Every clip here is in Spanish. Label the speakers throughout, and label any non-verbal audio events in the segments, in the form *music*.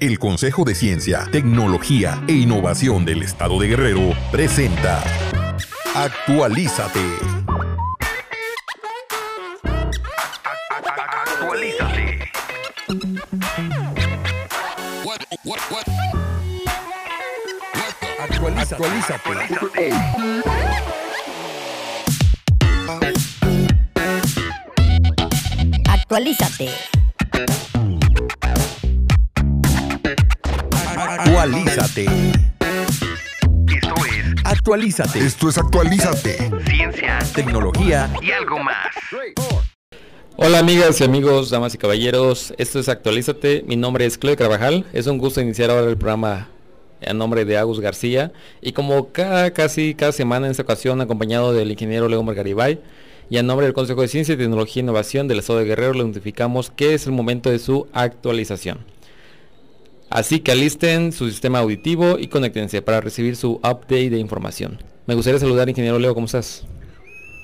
Speaker 1: El Consejo de Ciencia, Tecnología e Innovación del Estado de Guerrero presenta Actualízate. Actualízate. Actualízate.
Speaker 2: Actualízate.
Speaker 1: Actualízate. Esto es Actualízate. Esto es Actualízate. Ciencia, tecnología y algo más.
Speaker 3: Hola amigas y amigos, damas y caballeros, esto es Actualízate, mi nombre es Chloe Carvajal, es un gusto iniciar ahora el programa a nombre de Agus García y como cada, casi cada semana en esta ocasión acompañado del ingeniero León Margaribay y a nombre del Consejo de Ciencia, Tecnología e Innovación del Estado de Guerrero le notificamos que es el momento de su actualización. Así que alisten su sistema auditivo y conéctense para recibir su update de información. Me gustaría saludar, ingeniero Leo, ¿cómo estás?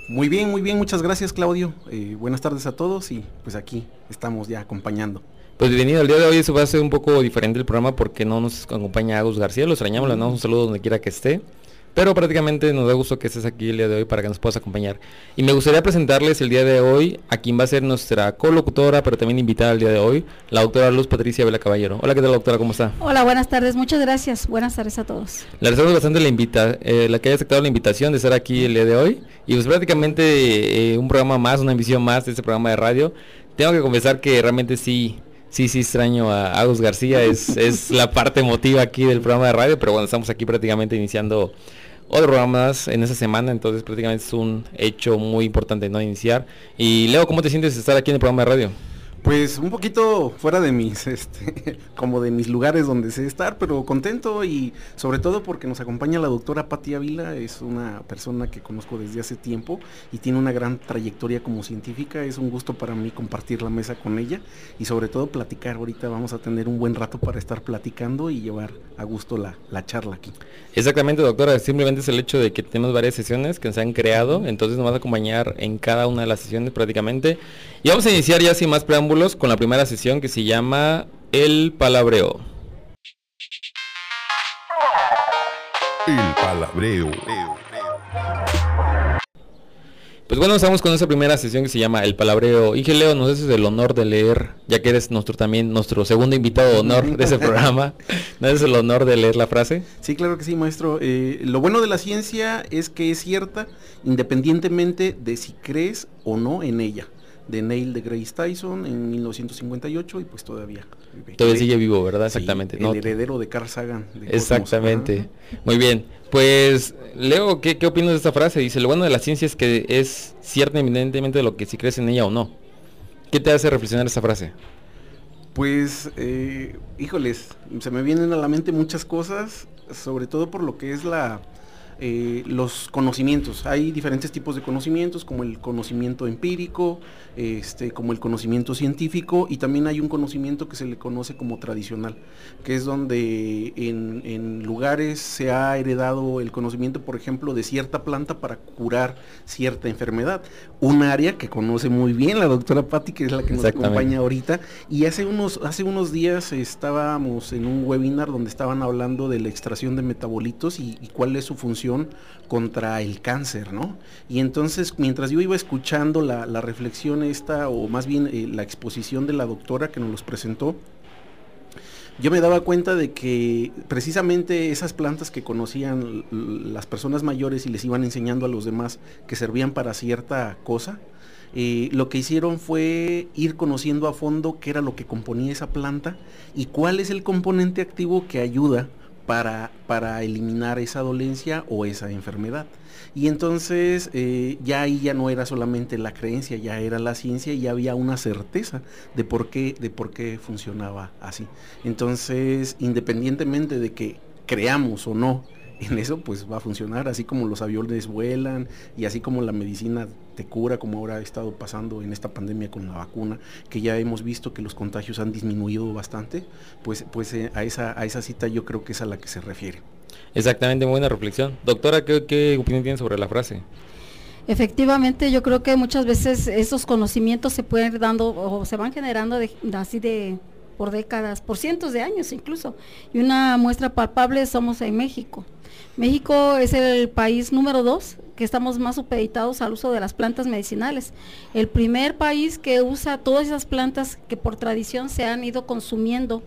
Speaker 4: Muy bien, muy bien, muchas gracias Claudio. Eh, buenas tardes a todos y pues aquí estamos ya acompañando.
Speaker 3: Pues bienvenido, el día de hoy eso va a ser un poco diferente el programa porque no nos acompaña Agus García, lo extrañamos, le damos un saludo donde quiera que esté. Pero prácticamente nos da gusto que estés aquí el día de hoy para que nos puedas acompañar. Y me gustaría presentarles el día de hoy a quien va a ser nuestra colocutora, pero también invitada el día de hoy, la doctora Luz Patricia Vela Caballero. Hola, ¿qué tal doctora? ¿Cómo está?
Speaker 5: Hola, buenas tardes, muchas gracias. Buenas tardes a todos.
Speaker 3: Le agradecemos bastante la invita, eh, la que haya aceptado la invitación de estar aquí el día de hoy. Y pues prácticamente eh, un programa más, una emisión más de este programa de radio. Tengo que confesar que realmente sí, sí, sí extraño a Agus García, es, es la *laughs* parte emotiva aquí del programa de radio, pero bueno, estamos aquí prácticamente iniciando otro programa más en esa semana, entonces prácticamente es un hecho muy importante no iniciar. Y Leo, ¿cómo te sientes estar aquí en el programa de radio?
Speaker 4: Pues un poquito fuera de mis, *laughs* este, como de mis lugares donde sé estar, pero contento y sobre todo porque nos acompaña la doctora Pati Ávila, es una persona que conozco desde hace tiempo y tiene una gran trayectoria como científica, es un gusto para mí compartir la mesa con ella y sobre todo platicar, ahorita vamos a tener un buen rato para estar platicando y llevar a gusto la, la charla aquí.
Speaker 3: Exactamente, doctora, simplemente es el hecho de que tenemos varias sesiones que se han creado, entonces nos vas a acompañar en cada una de las sesiones prácticamente. Y vamos a iniciar ya sin más preámbulos con la primera sesión que se llama El Palabreo.
Speaker 1: El Palabreo.
Speaker 3: Pues bueno, estamos con esa primera sesión que se llama El Palabreo. Y Leo, nos haces el honor de leer, ya que eres nuestro también, nuestro segundo invitado de honor de ese programa. *laughs* ¿No es el honor de leer la frase?
Speaker 4: Sí, claro que sí, maestro. Eh, lo bueno de la ciencia es que es cierta independientemente de si crees o no en ella de Neil de Grace Tyson en 1958 y pues todavía
Speaker 3: vive. Todavía sigue vivo, ¿verdad? Exactamente.
Speaker 4: el heredero de Carl Sagan.
Speaker 3: Exactamente. Muy bien. Pues, Leo, ¿qué, ¿qué opinas de esta frase? Dice, lo bueno de la ciencia es que es cierta evidentemente de lo que si crees en ella o no. ¿Qué te hace reflexionar esta frase?
Speaker 4: Pues, eh, híjoles, se me vienen a la mente muchas cosas, sobre todo por lo que es la, eh, los conocimientos. Hay diferentes tipos de conocimientos, como el conocimiento empírico, este, como el conocimiento científico, y también hay un conocimiento que se le conoce como tradicional, que es donde en, en lugares se ha heredado el conocimiento, por ejemplo, de cierta planta para curar cierta enfermedad. Un área que conoce muy bien la doctora Patti, que es la que nos acompaña ahorita, y hace unos, hace unos días estábamos en un webinar donde estaban hablando de la extracción de metabolitos y cuál es su función contra el cáncer, ¿no? Y entonces, mientras yo iba escuchando la, reflexión esta, o más bien eh, la exposición de la doctora que nos los presentó, yo me daba cuenta de que precisamente esas plantas que conocían las personas mayores y les iban enseñando a los demás que servían para cierta cosa, eh, lo que hicieron fue ir conociendo a fondo qué era lo que componía esa planta y cuál es el componente activo que ayuda para, para eliminar esa dolencia o esa enfermedad. Y entonces eh, ya ahí ya no era solamente la creencia, ya era la ciencia y ya había una certeza de por qué, de por qué funcionaba así. Entonces, independientemente de que creamos o no en eso pues va a funcionar, así como los aviones vuelan y así como la medicina te cura, como ahora ha estado pasando en esta pandemia con la vacuna, que ya hemos visto que los contagios han disminuido bastante, pues, pues eh, a, esa, a esa cita yo creo que es a la que se refiere.
Speaker 3: Exactamente, buena reflexión. Doctora, ¿qué, opinión tiene sobre la frase?
Speaker 5: Efectivamente, yo creo que muchas veces esos conocimientos se pueden ir dando o se van generando así de, por décadas, por cientos de años incluso. Y una muestra palpable somos en México. México es el país número dos que estamos más supeditados al uso de las plantas medicinales. El primer país que usa todas esas plantas que por tradición se han ido consumiendo,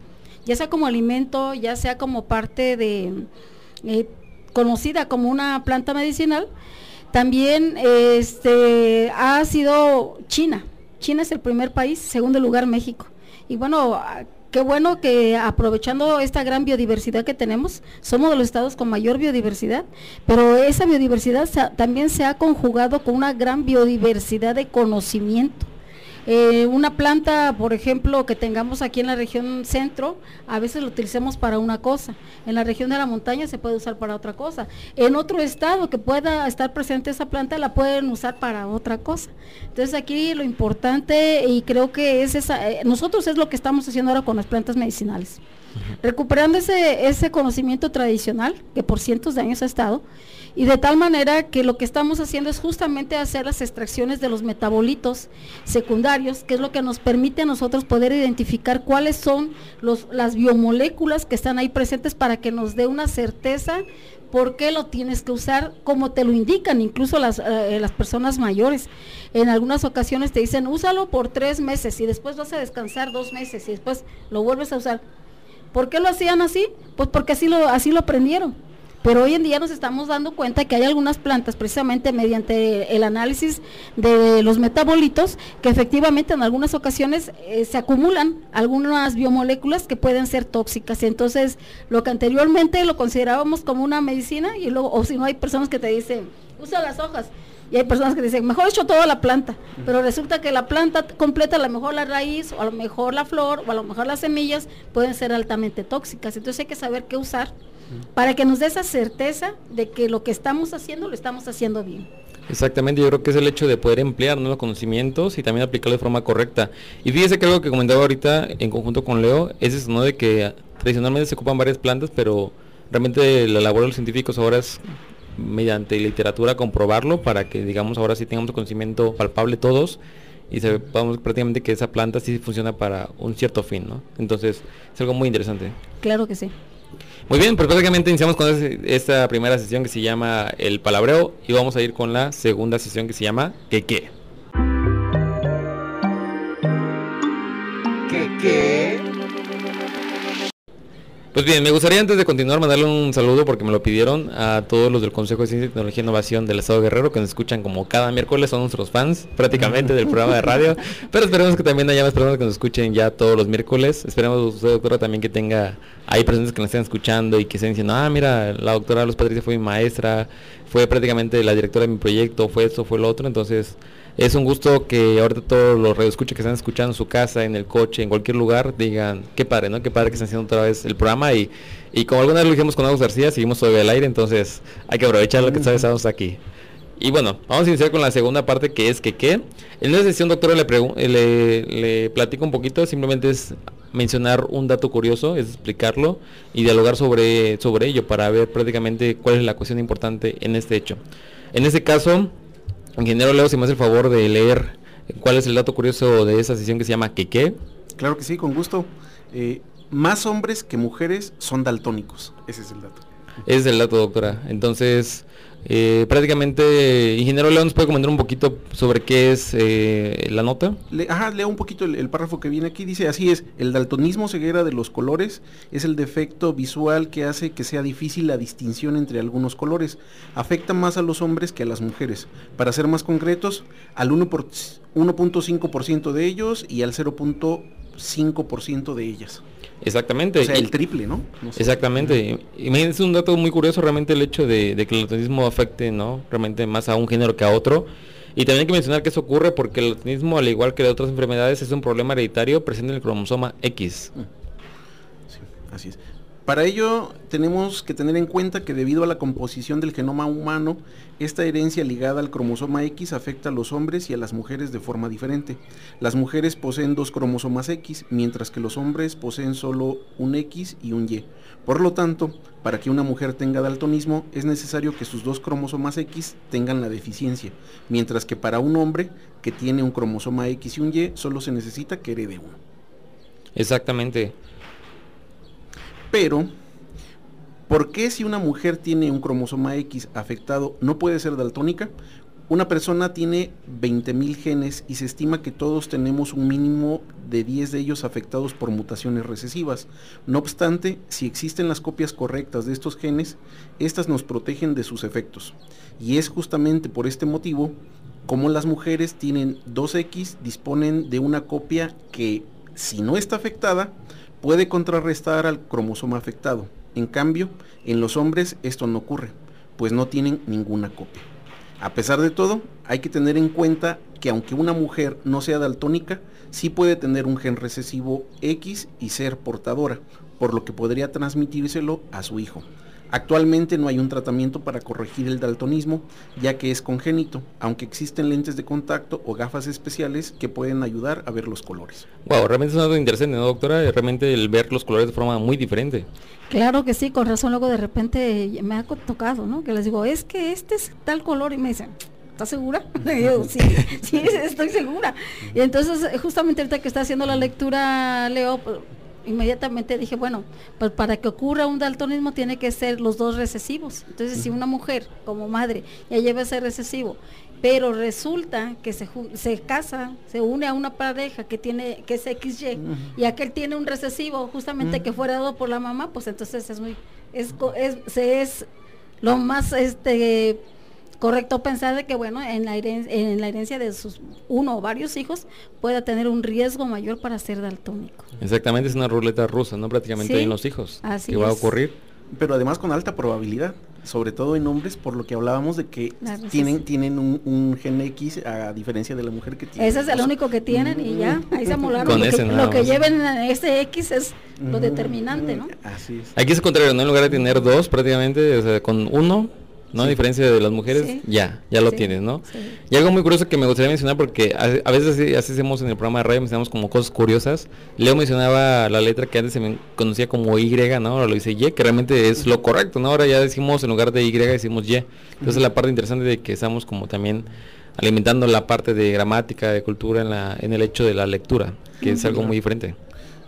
Speaker 5: ya sea como alimento, ya sea como parte de, eh, conocida como una planta medicinal, también este, ha sido China. China es el primer país, segundo lugar México. Y bueno, qué bueno que aprovechando esta gran biodiversidad que tenemos, somos de los estados con mayor biodiversidad, pero esa biodiversidad también se ha conjugado con una gran biodiversidad de conocimiento. Eh, una planta, por ejemplo, que tengamos aquí en la región centro, a veces lo utilicemos para una cosa. En la región de la montaña se puede usar para otra cosa. En otro estado que pueda estar presente esa planta, la pueden usar para otra cosa. Entonces aquí lo importante, y creo que es esa, eh, nosotros es lo que estamos haciendo ahora con las plantas medicinales. Recuperando ese, ese conocimiento tradicional que por cientos de años ha estado, y de tal manera que lo que estamos haciendo es justamente hacer las extracciones de los metabolitos secundarios, que es lo que nos permite a nosotros poder identificar cuáles son los, las biomoléculas que están ahí presentes para que nos dé una certeza por qué lo tienes que usar como te lo indican incluso las, eh, las personas mayores. En algunas ocasiones te dicen, úsalo por tres meses y después vas a descansar dos meses y después lo vuelves a usar. ¿Por qué lo hacían así? Pues porque así lo, así lo aprendieron. Pero hoy en día nos estamos dando cuenta que hay algunas plantas, precisamente mediante el análisis de los metabolitos, que efectivamente en algunas ocasiones eh, se acumulan algunas biomoléculas que pueden ser tóxicas. Entonces, lo que anteriormente lo considerábamos como una medicina, y luego, o si no, hay personas que te dicen, usa las hojas. Y hay personas que dicen, mejor hecho toda la planta, pero resulta que la planta completa, a lo mejor la raíz, o a lo mejor la flor, o a lo mejor las semillas, pueden ser altamente tóxicas. Entonces hay que saber qué usar para que nos dé esa certeza de que lo que estamos haciendo lo estamos haciendo bien.
Speaker 3: Exactamente, yo creo que es el hecho de poder emplear nuevos conocimientos y también aplicarlo de forma correcta. Y fíjese que algo que comentaba ahorita en conjunto con Leo es eso, ¿no? De que tradicionalmente se ocupan varias plantas, pero realmente la labor de los científicos ahora es mediante literatura comprobarlo para que digamos ahora sí tengamos conocimiento palpable todos y sepamos prácticamente que esa planta sí funciona para un cierto fin, ¿no? Entonces es algo muy interesante.
Speaker 5: Claro que sí.
Speaker 3: Muy bien, pues prácticamente iniciamos con esta primera sesión que se llama El Palabreo y vamos a ir con la segunda sesión que se llama ¿Qué qué? ¿Qué qué? Pues bien, me gustaría antes de continuar mandarle un saludo porque me lo pidieron a todos los del Consejo de Ciencia, Tecnología e Innovación del Estado Guerrero que nos escuchan como cada miércoles, son nuestros fans prácticamente del programa de radio, *laughs* pero esperemos que también haya más personas que nos escuchen ya todos los miércoles. Esperemos usted, doctora, también que tenga hay personas que nos estén escuchando y que estén diciendo, ah, mira, la doctora Luz Patricia fue mi maestra, fue prácticamente la directora de mi proyecto, fue esto, fue lo otro, entonces es un gusto que ahorita todos los radioescuchas que están escuchando en su casa, en el coche, en cualquier lugar, digan, qué padre, ¿no? Qué padre que están haciendo otra vez el programa y, y como alguna vez lo dijimos con Agus García, seguimos todavía al aire, entonces hay que aprovechar lo que estamos aquí. Y bueno, vamos a iniciar con la segunda parte que es que qué. En esta sesión, doctora, le, le, le platico un poquito, simplemente es mencionar un dato curioso, es explicarlo y dialogar sobre, sobre ello para ver prácticamente cuál es la cuestión importante en este hecho. En este caso, Ingeniero Leo, si me hace el favor de leer cuál es el dato curioso de esa sesión que se llama ¿Qué qué?
Speaker 4: Claro que sí, con gusto. Eh, más hombres que mujeres son daltónicos. Ese es el dato.
Speaker 3: Ese es el dato, doctora. Entonces, eh, prácticamente, ingeniero León, ¿nos puede comentar un poquito sobre qué es eh, la nota?
Speaker 4: ajá, leo un poquito el, párrafo que viene aquí. Dice, así es, el daltonismo ceguera de los colores es el defecto visual que hace que sea difícil la distinción entre algunos colores. Afecta más a los hombres que a las mujeres. Para ser más concretos, al 1.5% de ellos y al 0.5% de ellas.
Speaker 3: Exactamente.
Speaker 4: O sea, el triple, ¿no?
Speaker 3: Exactamente. Imagínense un dato muy curioso realmente el hecho de, que el latinismo afecte, ¿no? Realmente más a un género que a otro. Y también hay que mencionar que eso ocurre porque el latinismo, al igual que de otras enfermedades, es un problema hereditario presente en el cromosoma X. Mm.
Speaker 4: Sí, así es. Para ello tenemos que tener en cuenta que debido a la composición del genoma humano, esta herencia ligada al cromosoma X afecta a los hombres y a las mujeres de forma diferente. Las mujeres poseen dos cromosomas X, mientras que los hombres poseen solo un X y un Y. Por lo tanto, para que una mujer tenga daltonismo es necesario que sus dos cromosomas X tengan la deficiencia, mientras que para un hombre que tiene un cromosoma X y un Y solo se necesita que herede uno.
Speaker 3: Exactamente.
Speaker 4: Pero, ¿por qué si una mujer tiene un cromosoma X afectado no puede ser daltónica? Una persona tiene 20.000 genes y se estima que todos tenemos un mínimo de 10 de ellos afectados por mutaciones recesivas. No obstante, si existen las copias correctas de estos genes, estas nos protegen de sus efectos. Y es justamente por este motivo como las mujeres tienen 2X, disponen de una copia que, si no está afectada, puede contrarrestar al cromosoma afectado. En cambio, en los hombres esto no ocurre, pues no tienen ninguna copia. A pesar de todo, hay que tener en cuenta que aunque una mujer no sea daltónica, sí puede tener un gen recesivo X y ser portadora, por lo que podría transmitírselo a su hijo. Actualmente no hay un tratamiento para corregir el daltonismo, ya que es congénito, aunque existen lentes de contacto o gafas especiales que pueden ayudar a ver los colores.
Speaker 3: Wow, realmente es algo interesante, ¿no, doctora? Realmente el ver los colores de forma muy diferente.
Speaker 5: Claro que sí, con razón luego de repente me ha tocado, ¿no? Que les digo, es que este es tal color y me dicen, ¿estás segura? *laughs* Y yo, sí, sí, estoy segura. Y entonces, justamente ahorita que está haciendo la lectura, Leo, pues, inmediatamente dije, bueno, pues para que ocurra un daltonismo tiene que ser los dos recesivos. Entonces, si una mujer como madre ya lleva ese recesivo, pero resulta que se, se casa, se une a una pareja que tiene que es XY y aquel tiene un recesivo justamente que fue dado por la mamá, pues entonces es muy es, es, es lo más este correcto pensar de que bueno en la herencia, en la herencia de sus uno o varios hijos pueda tener un riesgo mayor para ser daltónico.
Speaker 3: Exactamente, es una ruleta rusa, no prácticamente en los hijos
Speaker 5: así
Speaker 3: que va a ocurrir.
Speaker 4: Pero además con alta probabilidad, sobre todo en hombres, por lo que hablábamos de que tienen tienen un, gen X a diferencia de la mujer que tiene.
Speaker 5: Ese es el único que tienen y ya, ahí se amolaron. lo, que, lo que lleven ese X es lo determinante, ¿no?
Speaker 4: Así es.
Speaker 3: Aquí es el contrario, ¿no? En lugar de tener dos prácticamente, o sea, con uno ¿no? A diferencia de las mujeres, ya, ya lo tienes, ¿no? Y algo muy curioso que me gustaría mencionar, porque a, veces así, así, hacemos en el programa de radio, mencionamos como cosas curiosas. Leo mencionaba la letra que antes se me conocía como Y, ¿no? Ahora lo dice Y, que realmente es lo correcto, ¿no? Ahora ya decimos, en lugar de Y, decimos Y. Entonces la parte interesante de que estamos como también alimentando la parte de gramática, de cultura en, la, en el hecho de la lectura, que es algo muy diferente.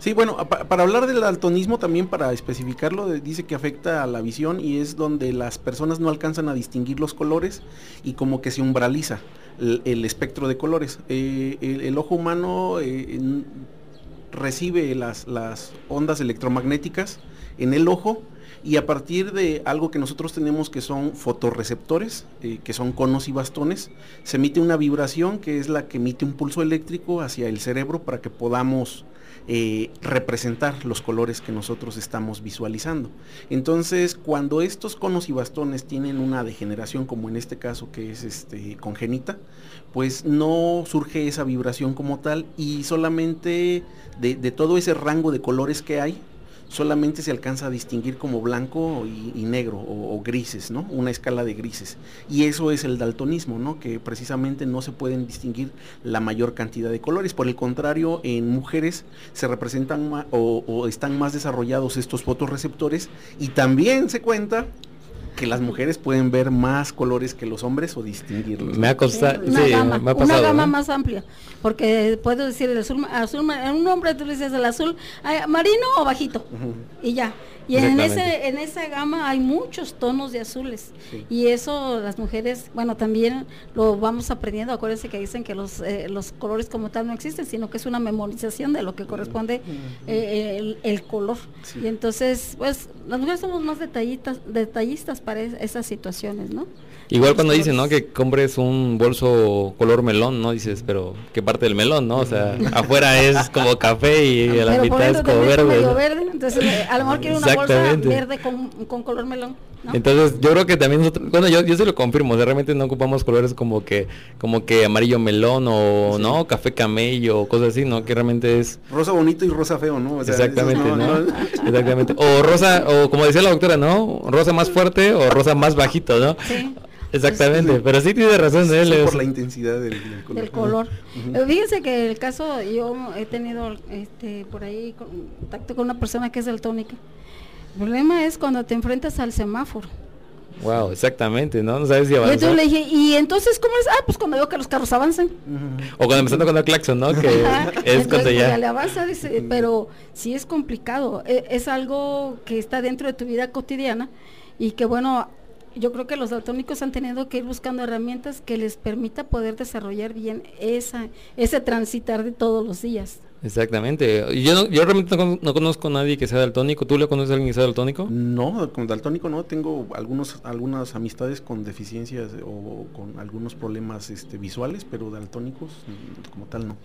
Speaker 4: Sí, bueno, para hablar del daltonismo también, para especificarlo, dice que afecta a la visión y es donde las personas no alcanzan a distinguir los colores y como que se umbraliza el, espectro de colores. Eh, el, ojo humano eh, recibe las, ondas electromagnéticas en el ojo y a partir de algo que nosotros tenemos que son fotorreceptores, eh, que son conos y bastones, se emite una vibración que es la que emite un pulso eléctrico hacia el cerebro para que podamos eh, representar los colores que nosotros estamos visualizando. Entonces, cuando estos conos y bastones tienen una degeneración, como en este caso que es este, congénita, pues no surge esa vibración como tal y solamente de todo ese rango de colores que hay, solamente se alcanza a distinguir como blanco y, negro o, grises, ¿no? Una escala de grises. Y eso es el daltonismo, ¿no? Que precisamente no se pueden distinguir la mayor cantidad de colores. Por el contrario, en mujeres se representan o, o están más desarrollados estos fotorreceptores y también se cuenta que las mujeres pueden ver más colores que los hombres o distinguirlos.
Speaker 3: Me ha costado,
Speaker 5: una, gama, una gama más amplia, porque puedo decir el azul, azul, en un hombre tú le dices el azul marino o bajito y ya. Y en ese en esa gama hay muchos tonos de azules y eso las mujeres, bueno, también lo vamos aprendiendo. Acuérdense que dicen que los eh, los colores como tal no existen, sino que es una memorización de lo que corresponde eh, el, color. Y entonces, pues las mujeres somos más detallistas detallistas para esas situaciones, ¿no?
Speaker 3: Igual cuando dicen, ¿no? Que compres un bolso color melón, ¿no? Dices, pero ¿qué parte del melón, no? O sea, afuera es como café y *laughs* a la mitad es como verde.
Speaker 5: verde. Entonces, a lo mejor quiero una bolsa verde con, con color melón.
Speaker 3: Entonces, yo creo que también nosotros, bueno, yo, yo se lo confirmo, o sea, realmente no ocupamos colores como que como que amarillo melón o no, café camello o cosas así, ¿no? Que realmente es
Speaker 4: rosa bonito y rosa feo, ¿no?
Speaker 3: Exactamente, ¿no? *laughs* Exactamente. O rosa o como decía la doctora, ¿no? Rosa más fuerte o rosa más bajito, ¿no? Sí. Exactamente, pero sí tiene razón
Speaker 4: de él. por la intensidad del,
Speaker 5: color. Del color. Eh, fíjense que el caso, yo he tenido este, por ahí contacto con una persona que es daltónica. El problema es cuando te enfrentas al semáforo.
Speaker 3: Wow, exactamente, ¿no? No sabes si
Speaker 5: Y
Speaker 3: avanzó.
Speaker 5: entonces le dije, ¿y entonces cómo es? Ah, pues cuando veo que los carros avanzan.
Speaker 3: O cuando empezando con el claxon, ¿no? Que es cuando
Speaker 5: pues,
Speaker 3: ya...
Speaker 5: le avanza, dice, pero sí es complicado. E- Es, algo que está dentro de tu vida cotidiana y que bueno, yo creo que los daltónicos han tenido que ir buscando herramientas que les permita poder desarrollar bien esa, ese transitar de todos los días.
Speaker 3: Exactamente. Yo, no- yo realmente no, con- no conozco a nadie que sea daltónico. ¿Tú le conoces a alguien que sea daltónico?
Speaker 4: No, con daltónico no, tengo algunos, algunas amistades con deficiencias o con algunos problemas este, visuales, pero daltónicos como tal no.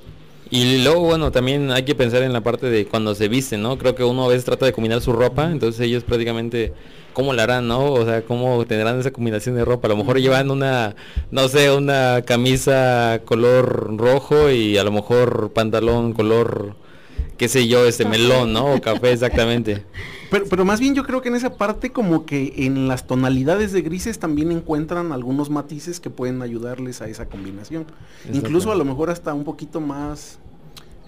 Speaker 3: Y luego, bueno, también hay que pensar en la parte de cuando se visten, ¿no? Creo que uno a veces trata de combinar su ropa, entonces ellos prácticamente, ¿cómo la harán, no? O sea, ¿cómo tendrán esa combinación de ropa? A lo mejor llevan una, no sé, una camisa color rojo y a lo mejor pantalón color, qué sé yo, este melón, ¿no? O café, exactamente. *laughs*
Speaker 4: Pero, pero más bien yo creo que en esa parte como que en las tonalidades de grises también encuentran algunos matices que pueden ayudarles a esa combinación. Incluso a lo mejor hasta un poquito más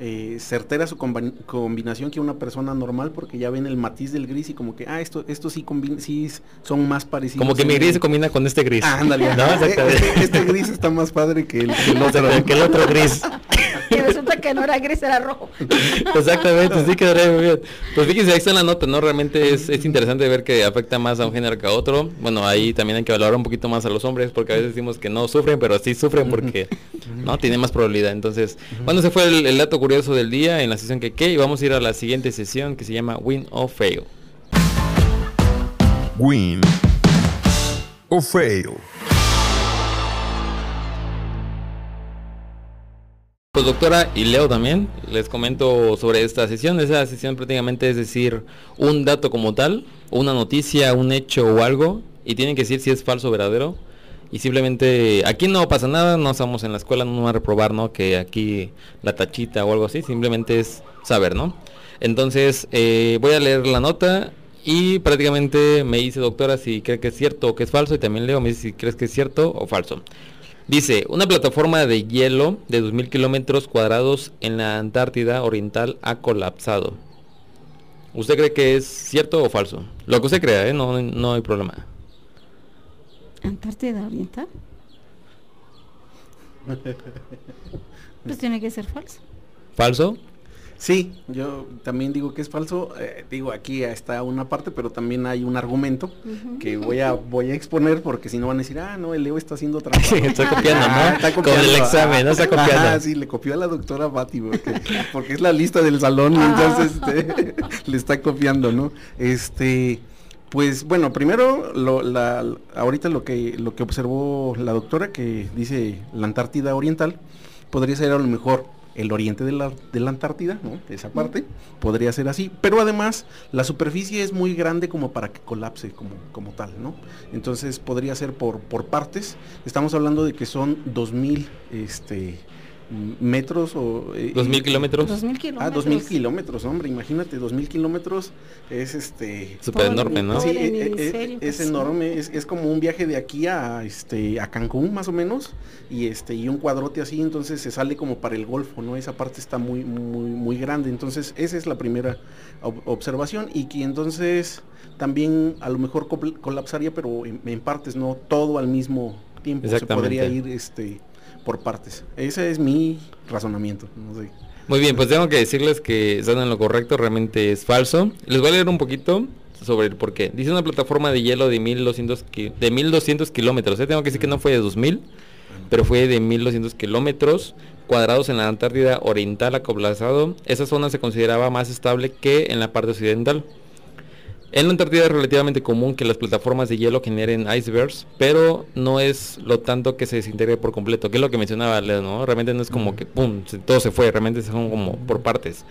Speaker 4: eh, certera su combi- combinación que una persona normal porque ya ven el matiz del gris y como que, ah, esto, esto sí, combina, sí son más parecidos.
Speaker 3: Como que mi gris se combina con este gris.
Speaker 4: Ah, ándale, *laughs*
Speaker 3: ¿No?
Speaker 4: Este, este gris está más padre que el, que el *laughs* otro.
Speaker 3: Que el otro gris. *laughs* *laughs*
Speaker 5: Que no era gris, era rojo. *laughs*
Speaker 3: Exactamente, sí quedaría muy bien. Pues fíjense, ahí está la nota, ¿no? Realmente es, es interesante ver que afecta más a un género que a otro. Bueno, ahí también hay que valorar un poquito más a los hombres, porque a veces decimos que no sufren, pero sí sufren porque, ¿no? Tienen más probabilidad. Entonces, bueno, ese fue el, el dato curioso del día en la sesión que qué, y vamos a ir a la siguiente sesión que se llama Win or Fail.
Speaker 1: Win o fail.
Speaker 3: Pues doctora y Leo también, les comento sobre esta sesión. Esa sesión prácticamente es decir un dato como tal, una noticia, un hecho o algo, y tienen que decir si es falso o verdadero. Y simplemente, aquí no pasa nada, no estamos en la escuela, no van a reprobar, ¿no? Que aquí la tachita o algo así, simplemente es saber, ¿no? Entonces, eh, voy a leer la nota y prácticamente me dice doctora si cree que es cierto o que es falso, y también Leo me dice si crees que es cierto o falso. Dice, una plataforma de hielo de 2.000 kilómetros cuadrados en la Antártida Oriental ha colapsado. ¿Usted cree que es cierto o falso? Lo que usted crea, ¿eh? no, no hay problema.
Speaker 5: Antártida Oriental. *laughs* Pues tiene que ser falso.
Speaker 3: ¿Falso?
Speaker 4: Sí, yo también digo que es falso. eh, digo, aquí está una parte, pero también hay un argumento que voy a voy a exponer porque si no van a decir, ah, no, el Leo está haciendo trampa. *laughs*
Speaker 3: está copiando,
Speaker 4: Ah,
Speaker 3: ¿no?
Speaker 4: está
Speaker 3: Con
Speaker 4: copiando.
Speaker 3: el examen, no está
Speaker 4: Ah,
Speaker 3: copiando.
Speaker 4: ajá, sí, le copió a la doctora Bati, porque, porque es la lista del salón y entonces este, *laughs* le está copiando, ¿no? Este, pues bueno, primero, lo, la, ahorita lo que, lo que observó la doctora, que dice la Antártida Oriental, podría ser a lo mejor el oriente de la, de la Antártida, ¿no? Esa parte, podría ser así, pero además la superficie es muy grande como para que colapse como, como tal, ¿no? Entonces podría ser por, por partes, estamos hablando de que son 2000 este, metros o... eh,
Speaker 3: ¿2.000
Speaker 4: y-
Speaker 3: kilómetros?
Speaker 5: Dos mil
Speaker 4: Ah,
Speaker 5: kilómetros.
Speaker 4: 2000 kilómetros, hombre, imagínate, 2000 kilómetros es este...
Speaker 3: Súper enorme, ¿no?
Speaker 5: todo
Speaker 4: Sí,
Speaker 5: el
Speaker 4: e- e-
Speaker 5: hemisferio,
Speaker 4: es, enorme, es, es como un viaje de aquí a este a Cancún más o menos y este y un cuadrote así, entonces se sale como para el Golfo, ¿no? Esa parte está muy muy muy grande, entonces esa es la primera ob- observación y que entonces también a lo mejor col- colapsaría, pero en, en partes, no todo al mismo tiempo, se
Speaker 3: Exactamente.
Speaker 4: podría ir este por partes. Ese es mi razonamiento, no sé.
Speaker 3: Muy bien, pues tengo que decirles que están en lo correcto, realmente es falso. Les voy a leer un poquito sobre el por qué. Dice una plataforma de hielo de 1200, ki- de 1200 kilómetros. ¿eh? Tengo que decir que no fue de 2000, pero fue de 1200 kilómetros cuadrados en la Antártida Oriental acoplazado. Esa zona se consideraba más estable que en la parte occidental. En la Antártida es relativamente común que las plataformas de hielo generen icebergs, pero no es lo tanto que se desintegre por completo, que es lo que mencionaba Leo, ¿no? Realmente no es como que pum, todo se fue, realmente son como por partes.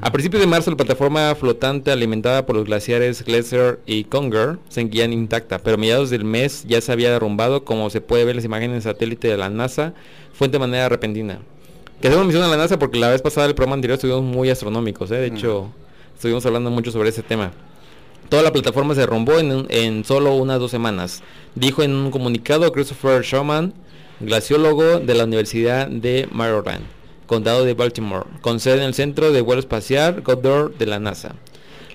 Speaker 3: A principios de marzo la plataforma flotante alimentada por los glaciares Glacier y Conger seguía intacta, pero a mediados del mes ya se había derrumbado, como se puede ver en las imágenes de satélite de la NASA, fue de manera repentina. Que hacemos mención a la NASA porque la vez pasada del programa anterior estuvimos muy astronómicos, ¿eh? de hecho estuvimos hablando mucho sobre ese tema. Toda la plataforma se derrumbó en, solo unas dos semanas, dijo en un comunicado Christopher Sherman, glaciólogo de la Universidad de Maryland, condado de Baltimore, con sede en el Centro de Vuelo Espacial Goddard de la NASA.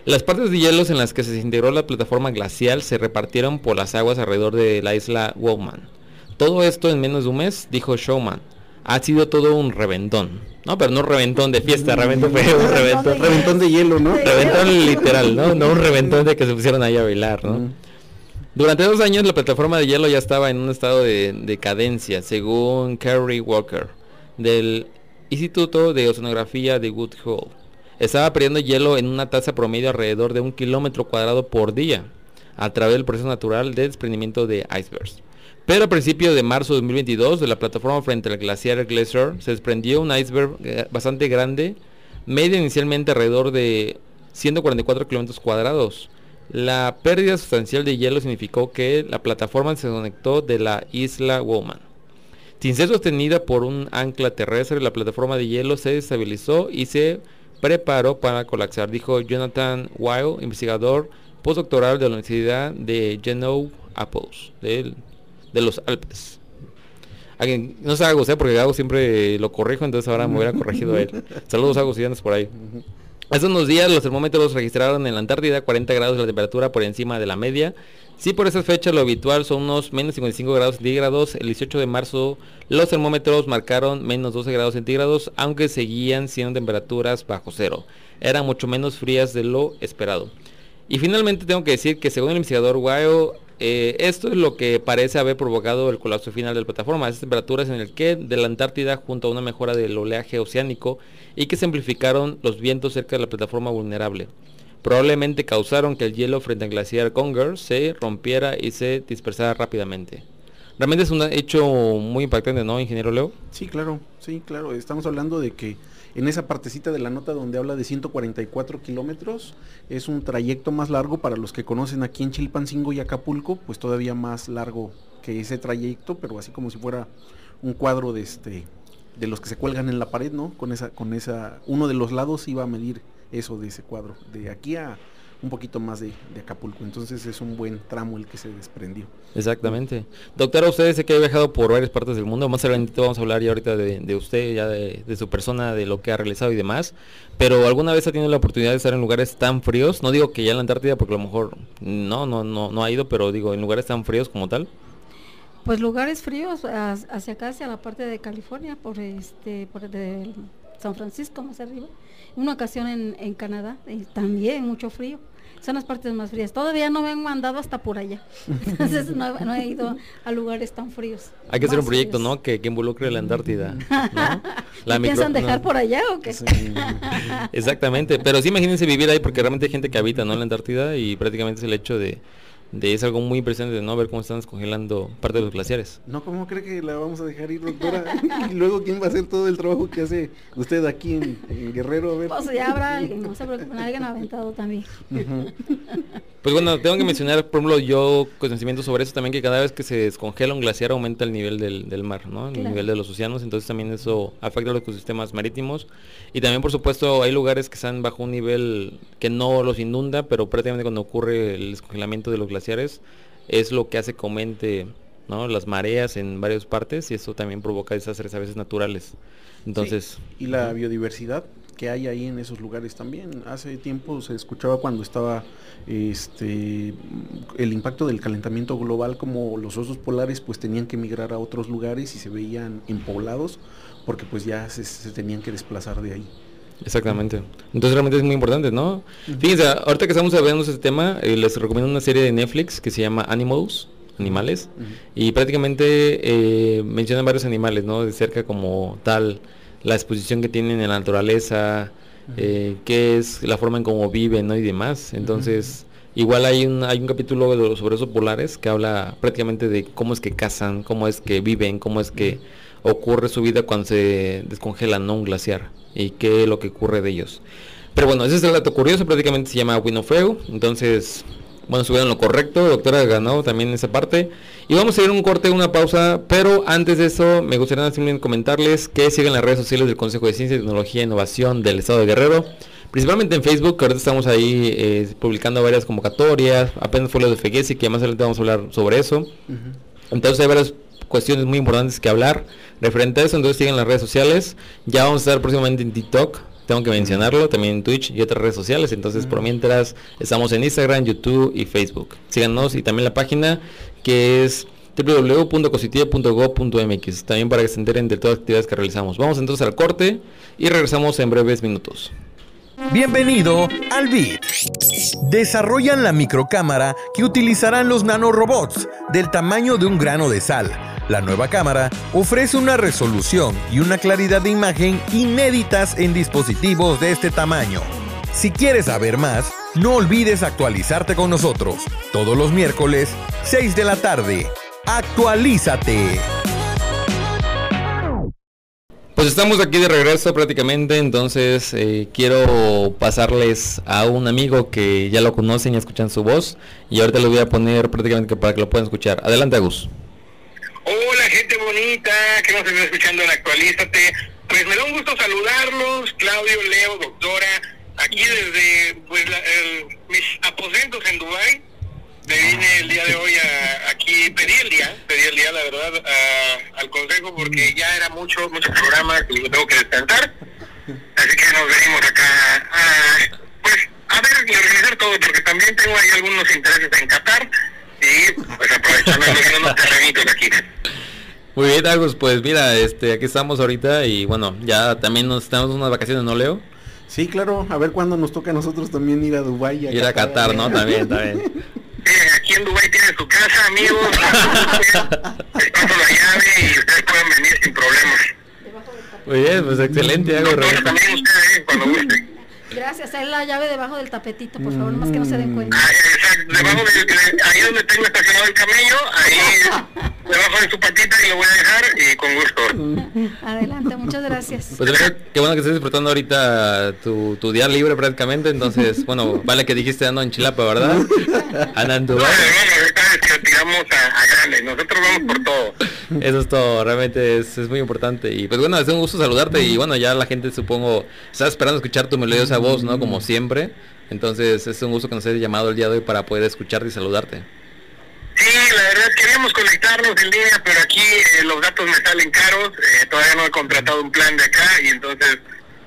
Speaker 3: Las partes de hielos en las que se integró la plataforma glacial se repartieron por las aguas alrededor de la isla Wowman. Todo esto en menos de un mes, dijo Showman. Ha sido todo un reventón. No, pero no reventón de fiesta, reventón fue un reventón.
Speaker 4: Reventón de hielo, ¿no?
Speaker 3: Reventón literal, ¿no? No un reventón de que se pusieron ahí a bailar, ¿no? Durante dos años la plataforma de hielo ya estaba en un estado de decadencia, según Kerry Walker, del Instituto de Oceanografía de Woodhull. Estaba perdiendo hielo en una tasa promedio alrededor de un kilómetro cuadrado por día, a través del proceso natural de desprendimiento de icebergs. Pero a principios de marzo de 2022, de la plataforma frente al glaciar Glacier, se desprendió un iceberg eh, bastante grande, media inicialmente alrededor de 144 kilómetros cuadrados. La pérdida sustancial de hielo significó que la plataforma se desconectó de la isla Woman. Sin ser sostenida por un ancla terrestre, la plataforma de hielo se estabilizó y se preparó para colapsar, dijo Jonathan Weil, investigador postdoctoral de la Universidad de Genoa Apples, de los Alpes. Alguien, no sé Agus, ¿eh? porque Agus siempre lo corrijo, entonces ahora me hubiera corregido a él. *laughs* Saludos Agus si andas por ahí. Hace unos días los termómetros registraron en la Antártida 40 grados de la temperatura por encima de la media. Si por esa fecha lo habitual son unos menos 55 grados centígrados, el 18 de marzo los termómetros marcaron menos 12 grados centígrados, aunque seguían siendo temperaturas bajo cero. Eran mucho menos frías de lo esperado. Y finalmente tengo que decir que según el investigador Guayo, eh, esto es lo que parece haber provocado el colapso final de la plataforma. Esas temperaturas en el que de la Antártida junto a una mejora del oleaje oceánico y que se amplificaron los vientos cerca de la plataforma vulnerable. Probablemente causaron que el hielo frente al glaciar Conger se rompiera y se dispersara rápidamente. Realmente es un hecho muy impactante, ¿no, ingeniero Leo?
Speaker 4: Sí, claro, sí, claro. Estamos hablando de que en esa partecita de la nota donde habla de 144 kilómetros, es un trayecto más largo para los que conocen aquí en Chilpancingo y Acapulco, pues todavía más largo que ese trayecto, pero así como si fuera un cuadro de este de los que se cuelgan en la pared, ¿no? Con esa, con esa, uno de los lados iba a medir eso de ese cuadro, de aquí a un poquito más de, Acapulco. Entonces es un buen tramo el que se desprendió.
Speaker 3: Exactamente. Doctora, usted sé que ha viajado por varias partes del mundo. Más adelante vamos a hablar ya ahorita de, usted, ya de, su persona, de lo que ha realizado y demás. Pero ¿alguna vez ha tenido la oportunidad de estar en lugares tan fríos? No digo que ya en la Antártida, porque a lo mejor no, no, no, no ha ido, pero digo, en lugares tan fríos como tal.
Speaker 5: Pues lugares fríos hacia acá, hacia la parte de California, por este, por de San Francisco más arriba. Una ocasión en, en Canadá, y también mucho frío son las partes más frías. Todavía no me han mandado hasta por allá. *laughs* Entonces no, he ido a lugares tan fríos.
Speaker 3: Hay que hacer un proyecto, ¿no? Que, involucre la Antártida. *laughs*
Speaker 5: ¿La piensan dejar por allá o qué? *laughs*
Speaker 3: Exactamente. Pero sí imagínense vivir ahí porque realmente hay gente que habita, ¿no? En la Antártida y prácticamente es el hecho de de es algo muy impresionante, ¿no? Ver cómo están descongelando parte de los glaciares.
Speaker 4: No, ¿cómo cree que la vamos a dejar ir, doctora? *laughs* y luego, ¿quién va a hacer todo el trabajo que hace usted aquí en, Guerrero? A ver.
Speaker 5: Pues ya habrá alguien, no se preocupen, alguien aventado también.
Speaker 3: Pues bueno, tengo que mencionar, por ejemplo, yo conocimiento sobre eso también, que cada vez que se descongela un glaciar aumenta el nivel del, mar, ¿no? El nivel de los océanos, entonces también eso afecta a los ecosistemas marítimos. Y también, por supuesto, hay lugares que están bajo un nivel que no los inunda, pero prácticamente cuando ocurre el descongelamiento de los glaciares, es lo que hace que aumente ¿no? las mareas en varias partes y eso también provoca desastres a veces naturales. Entonces...
Speaker 4: Y la biodiversidad que hay ahí en esos lugares también. Hace tiempo se escuchaba cuando estaba este el impacto del calentamiento global como los osos polares pues tenían que migrar a otros lugares y se veían empoblados porque pues ya se, tenían que desplazar de ahí.
Speaker 3: Exactamente. Entonces realmente es muy importante, ¿no? Fíjense, ahorita que estamos hablando de este tema, eh, les recomiendo una serie de Netflix que se llama Animals, animales, y prácticamente eh, mencionan varios animales, ¿no? De cerca como tal la exposición que tienen en la naturaleza, eh, qué es la forma en cómo viven ¿no? y demás. Entonces, igual hay un, hay un capítulo sobre esos polares que habla prácticamente de cómo es que cazan, cómo es que viven, cómo es que ocurre su vida cuando se descongela ¿no? un glaciar y qué es lo que ocurre de ellos. Pero bueno, ese es el dato curioso, prácticamente se llama Winofeu, entonces bueno, subieron lo correcto, doctora ganó también esa parte. Y vamos a ir un corte, una pausa, pero antes de eso me gustaría simplemente comentarles que siguen las redes sociales del Consejo de Ciencia, Tecnología e Innovación del Estado de Guerrero, principalmente en Facebook, que ahorita estamos ahí eh, publicando varias convocatorias, apenas fue lo de FEGESI, que más adelante vamos a hablar sobre eso. Entonces hay varias cuestiones muy importantes que hablar referente a eso, entonces siguen las redes sociales, ya vamos a estar próximamente en TikTok, tengo que mencionarlo, también en Twitch y otras redes sociales. Entonces, por mientras, estamos en Instagram, YouTube y Facebook. Síganos y también la página que es www.cositiva.gov.mx, también para que se enteren de todas las actividades que realizamos. Vamos entonces al corte y regresamos en breves minutos.
Speaker 1: Bienvenido al BIT. Desarrollan la microcámara que utilizarán los nanorobots del tamaño de un grano de sal. La nueva cámara ofrece una resolución y una claridad de imagen inéditas en dispositivos de este tamaño. Si quieres saber más, no olvides actualizarte con nosotros todos los miércoles, 6 de la tarde. Actualízate.
Speaker 3: Pues estamos aquí de regreso prácticamente, entonces eh, quiero pasarles a un amigo que ya lo conocen y escuchan su voz y ahorita lo voy a poner prácticamente para que lo puedan escuchar. Adelante, Agus.
Speaker 2: Hola, gente bonita que nos está escuchando en Actualízate. Pues me da un gusto saludarlos, Claudio, Leo, doctora, aquí desde pues, la, el, mis aposentos en Dubái. Me vine el día de hoy a, aquí, pedí el día, pedí el día, la verdad, a, al consejo porque ya era mucho, muchos programas y tengo que descansar. Así que nos venimos acá a, pues, a ver y organizar todo porque también tengo ahí algunos intereses en Qatar y pues aprovechando *laughs* unos terrenitos aquí.
Speaker 3: Muy bien, Agus, pues mira, este, aquí estamos ahorita y bueno, ya también nos estamos en unas vacaciones, ¿no, Leo?
Speaker 4: Sí, claro, a ver cuándo nos toca a nosotros también ir a Dubái. y
Speaker 3: Ir a Qatar, ¿no? También, también. *laughs*
Speaker 2: Aquí en Dubái tienen su casa, amigos. *laughs* Les paso la llave y ustedes pueden venir sin problemas.
Speaker 3: Muy bien, pues excelente.
Speaker 2: Doctora, también ustedes, eh, cuando gusten.
Speaker 5: Gracias, ahí la llave debajo del tapetito, por favor, más que no se den cuenta.
Speaker 2: Ah, exacto, debajo de, de- ahí donde tengo estacionado el camello, ahí *laughs* debajo de su patita y lo voy a dejar y con gusto. *laughs*
Speaker 5: Adelante, muchas gracias.
Speaker 3: Pues qué bueno que estés disfrutando ahorita tu, tu día libre prácticamente, entonces, *laughs* bueno, vale que dijiste ando en Chilapa, ¿verdad? Anda en
Speaker 2: No, hermano, ahorita es que tiramos a, a nosotros vamos por todo.
Speaker 3: Eso es todo, realmente es, es muy importante. Y pues bueno, es un gusto saludarte y bueno, ya la gente supongo está esperando escuchar tu melodiosa voz, ¿no? Como siempre. Entonces es un gusto que nos hayas llamado el día de hoy para poder escucharte y saludarte.
Speaker 2: Sí, la verdad queríamos conectarnos en línea, pero aquí eh, los datos me salen caros. eh, todavía no he contratado un plan de acá y entonces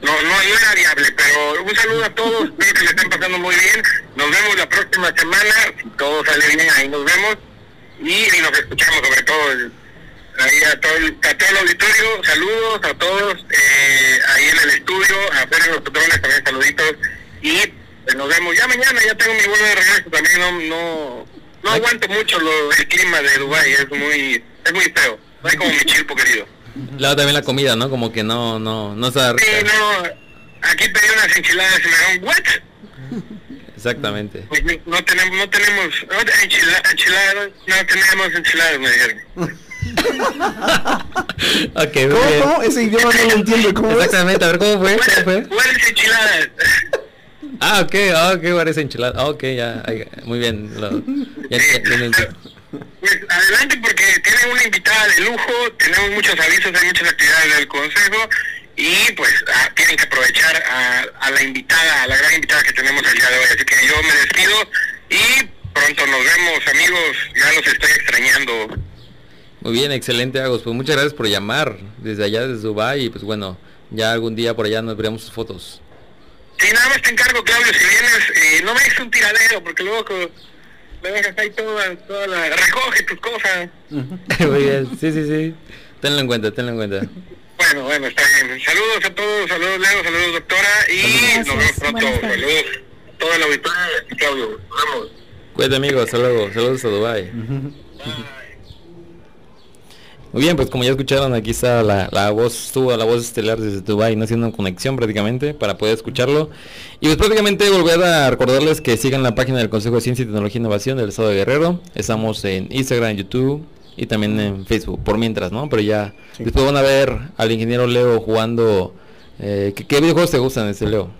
Speaker 2: no, no, no era viable. Pero un saludo a todos, *laughs* espero que le estén pasando muy bien. Nos vemos la próxima semana. Si todo sale bien, ahí nos vemos y, y nos escuchamos sobre todo. Ahí a todo, el, a todo el auditorio, saludos a todos eh, ahí en el estudio, a Pedro los patrones también saluditos y pues, nos vemos ya mañana, ya tengo mi vuelo de regreso también, no, no, no aguanto mucho lo, el clima de Dubai es muy, es muy feo, no hay como mi chilpo querido.
Speaker 3: Luego también la comida, ¿no? Como que no, no, no está rica.
Speaker 2: Sí, no, aquí pedí unas enchiladas y me dijeron, ¿what?
Speaker 3: Exactamente.
Speaker 2: Pues, no- no tenemos, no tenemos, no, enchila- enchiladas, no tenemos enchiladas, me dijeron. *laughs*
Speaker 3: ok, muy
Speaker 4: ¿Cómo,
Speaker 3: bien.
Speaker 4: cómo? Ese idioma no lo entiendo. ¿Cómo es?
Speaker 3: Exactamente, a ver cómo fue, cómo fue.
Speaker 2: ¿Cuáles enchiladas?
Speaker 3: Ah, ok, ah, ok, parece enchilada. Ah, ok, ya, muy bien. Lo, ya, ya- ya lo entiendo.
Speaker 2: Pues adelante porque tienen una invitada de lujo, tenemos muchos avisos, hay muchas actividades del consejo y pues ah, tienen que aprovechar a, a la invitada, a la gran invitada que tenemos el día de hoy. Así que yo me despido y pronto nos vemos amigos, ya los estoy extrañando.
Speaker 3: Muy bien, excelente, Agos. Pues muchas gracias por llamar desde allá, desde Dubai y pues bueno, ya algún día por allá nos veremos sus fotos.
Speaker 2: Sí, nada más te encargo Claudio, si vienes, eh, no me dejes un tiradero porque luego me dejas ahí toda, toda la... recoge tus cosas. *laughs*
Speaker 3: Muy bien, sí, sí, sí. Tenlo en cuenta, tenlo en cuenta.
Speaker 2: Bueno, bueno, está bien. Saludos a todos, saludos Leo, saludos doctora y nos vemos
Speaker 5: Gracias,
Speaker 2: pronto. Saludos a todo el auditorio y Claudio. Vamos.
Speaker 3: Cuídate, amigo, hasta luego. Saludos a Dubai. Muy bien, pues como ya escucharon, aquí está la, la voz, estuvo la voz estelar desde Dubai, no haciendo conexión prácticamente para poder escucharlo. Y pues prácticamente volver a recordarles que sigan la página del Consejo de Ciencia, Tecnología e Innovación del Estado de Guerrero. Estamos en Instagram, YouTube y también en Facebook, por mientras, ¿no? Pero ya
Speaker 4: Sí.
Speaker 3: después van a ver al ingeniero Leo jugando. Eh, ¿qué, ¿Qué videojuegos te gustan, este Leo?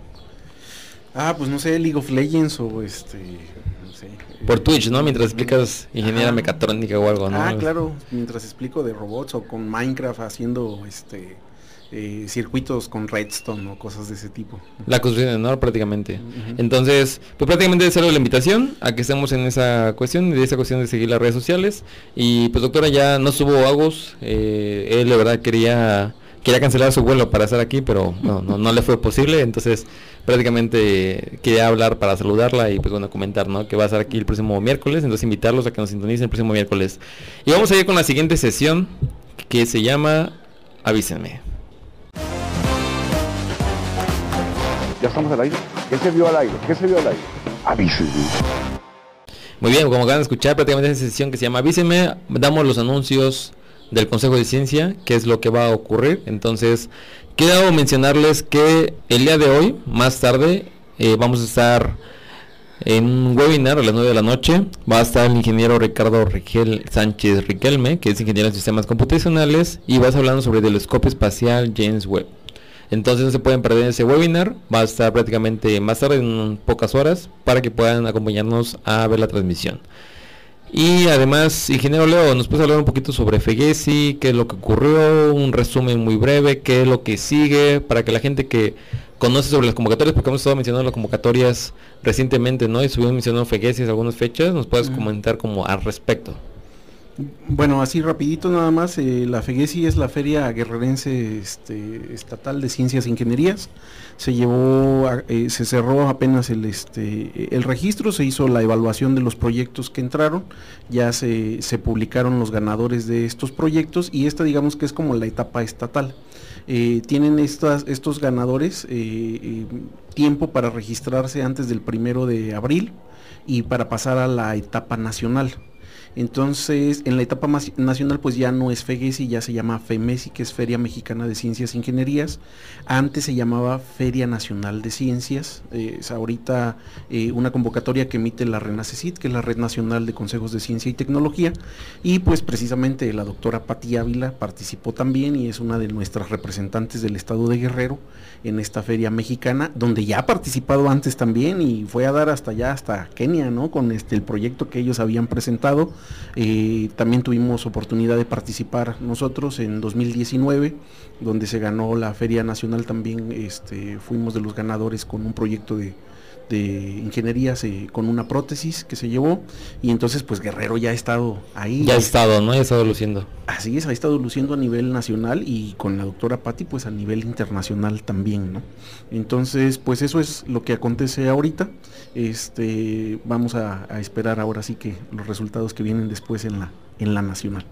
Speaker 4: Ah, pues no sé, League of Legends o este, sé.
Speaker 3: Por Twitch, ¿no? Mientras explicas ingeniería
Speaker 4: Ajá.
Speaker 3: mecatrónica o algo, ¿no?
Speaker 4: Ah, claro, mientras explico de robots o con Minecraft haciendo este eh, circuitos con redstone o cosas de ese tipo.
Speaker 3: La construcción, ¿no? Prácticamente.
Speaker 4: Ujú.
Speaker 3: Entonces, pues prácticamente es algo la invitación a que estemos en esa cuestión, de esa cuestión de seguir las redes sociales. Y pues doctora, ya no subo Agus, eh, él de verdad quería quería cancelar su vuelo para estar aquí, pero no, no, no le fue posible, entonces prácticamente quería hablar para saludarla y pues bueno, comentar, ¿no? Que va a estar aquí el próximo miércoles, entonces invitarlos a que nos sintonicen el próximo miércoles. Y vamos a ir con la siguiente sesión que se llama Avísenme.
Speaker 6: Ya estamos al aire. ¿Qué se vio al aire? ¿Qué se vio al aire? Avísenme.
Speaker 3: Muy bien, como acaban de escuchar, prácticamente esa sesión que se llama Avísenme, damos los anuncios del Consejo de Ciencia, qué es lo que va a ocurrir. Entonces, quiero mencionarles que el día de hoy, más tarde, eh, vamos a estar en un webinar a las 9 de la noche. Va a estar el ingeniero Ricardo Sánchez Riquelme, que es ingeniero en sistemas computacionales, y va a estar hablando sobre el telescopio espacial James Webb. Entonces no se pueden perder ese webinar, va a estar prácticamente más tarde, en pocas horas, para que puedan acompañarnos a ver la transmisión. Y además, ingeniero Leo, ¿nos puedes hablar un poquito sobre Fegesi? ¿Qué es lo que ocurrió? Un resumen muy breve, ¿qué es lo que sigue? Para que la gente que conoce sobre las convocatorias, porque hemos estado mencionando las convocatorias recientemente, ¿no? Y estuvimos mencionando Fegesi algunas fechas, ¿nos puedes comentar como al respecto?
Speaker 4: Bueno, así rapidito nada más, eh, la FEGESI es la Feria Guerrerense este, Estatal de Ciencias e Ingenierías. Se llevó, eh, se cerró apenas el, este, el registro, se hizo la evaluación de los proyectos que entraron, ya se, se publicaron los ganadores de estos proyectos y esta digamos que es como la etapa estatal. Eh, tienen estas, estos ganadores tiempo para registrarse antes del primero de abril y para pasar a la etapa nacional. Entonces, en la etapa nacional, pues ya no es FEGESI, ya se llama FEMESI, que es Feria Mexicana de Ciencias e Ingenierías. Antes se llamaba Feria Nacional de Ciencias. es ahorita eh, una convocatoria que emite la RENACECIT, que es la Red Nacional de Consejos de Ciencia y Tecnología. Y pues precisamente la doctora Pati Ávila participó también y es una de nuestras representantes del estado de Guerrero en esta feria mexicana, donde ya ha participado antes también y fue a dar hasta allá, hasta Kenia, ¿no? Con este el proyecto que ellos habían presentado. Eh, también tuvimos oportunidad de participar nosotros en 2019, donde se ganó la Feria Nacional. También, este, fuimos de los ganadores con un proyecto de, de ingeniería con una prótesis que se llevó y entonces pues Guerrero ya ha estado ahí.
Speaker 3: Ya ha estado, ¿no? Ya ha estado luciendo.
Speaker 4: Así es, ha estado luciendo a nivel nacional y con la doctora Patti pues a nivel internacional también, ¿no? Entonces pues eso es lo que acontece ahorita. Este, vamos a, a esperar ahora sí que los resultados que vienen después en la, en la nacional.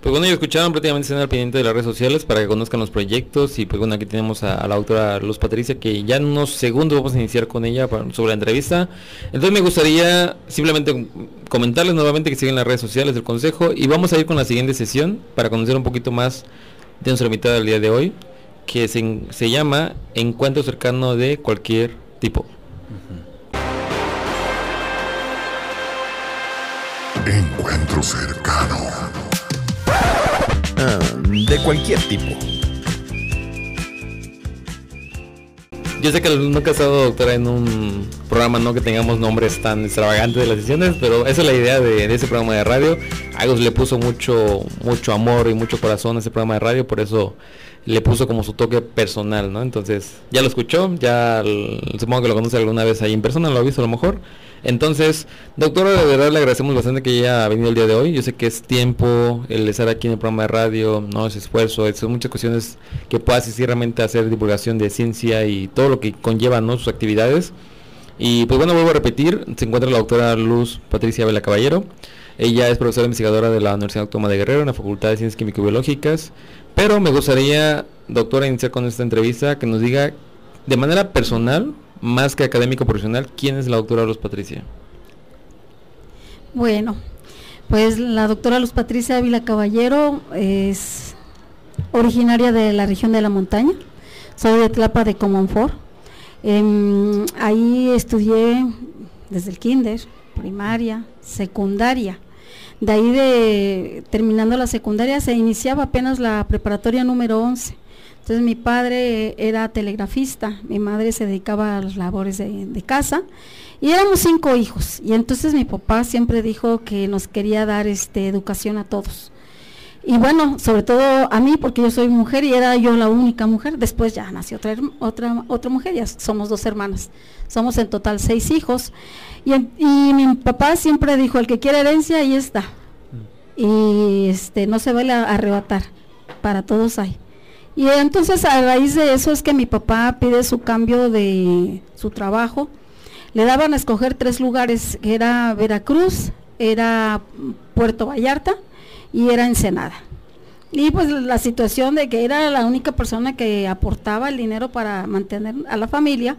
Speaker 3: Pues bueno, ya escucharon prácticamente estén al pendiente de las redes sociales para que conozcan los proyectos y pues bueno, aquí tenemos a, la autora Luz Patricia que ya en unos segundos vamos a iniciar con ella sobre la entrevista. Entonces me gustaría simplemente comentarles nuevamente que siguen las redes sociales del Consejo y vamos a ir con la siguiente sesión para conocer un poquito más de nuestra invitada del día de hoy que se, se llama Encuentro cercano de cualquier tipo.
Speaker 7: Encuentro cercano
Speaker 1: de cualquier tipo.
Speaker 3: Yo sé que nunca he estado doctora en un programa no que tengamos nombres tan extravagantes de las sesiones, pero esa es la idea de, ese programa de radio. Agus le puso mucho, mucho amor y mucho corazón a ese programa de radio, por eso le puso como su toque personal, ¿no? Entonces, ya lo escuchó, ya supongo que lo conoce alguna vez ahí en persona, lo ha visto a lo mejor. Entonces, doctora, de verdad le agradecemos bastante que haya venido el día de hoy. Yo sé que es tiempo el estar aquí en el programa de radio, no es esfuerzo, son muchas cuestiones que pueda asistir realmente a hacer divulgación de ciencia y todo lo que conlleva ¿no? sus actividades. Y pues bueno, vuelvo a repetir, se encuentra la doctora Luz Patricia Vela Caballero. Ella es profesora investigadora de la Universidad Autónoma de Guerrero en la Facultad de Ciencias Químico-Biológicas. Pero me gustaría, doctora, iniciar con esta entrevista que nos diga de manera personal más que académico profesional, ¿quién es la doctora Luz Patricia?
Speaker 5: Bueno, pues la doctora Luz Patricia Ávila Caballero es originaria de la región de la montaña, soy de Tlapa de Comonfort. Em, ahí estudié desde el kinder, primaria, secundaria. De ahí de terminando la secundaria se iniciaba apenas la preparatoria número 11 entonces mi padre era telegrafista, mi madre se dedicaba a las labores de, casa y éramos cinco hijos. Y entonces mi papá siempre dijo que nos quería dar este, educación a todos. Y bueno, sobre todo a mí, porque yo soy mujer y era yo la única mujer. Después ya nació otra, otra, otra mujer, ya somos dos hermanas. Somos en total seis hijos. Y, y mi papá siempre dijo, el que quiere herencia, ahí está. Y este, no se vale arrebatar, para todos hay. Y entonces a raíz de eso es que mi papá pide su cambio de su trabajo. Le daban a escoger tres lugares, era Veracruz, era Puerto Vallarta y era Ensenada. Y pues la situación de que era la única persona que aportaba el dinero para mantener a la familia,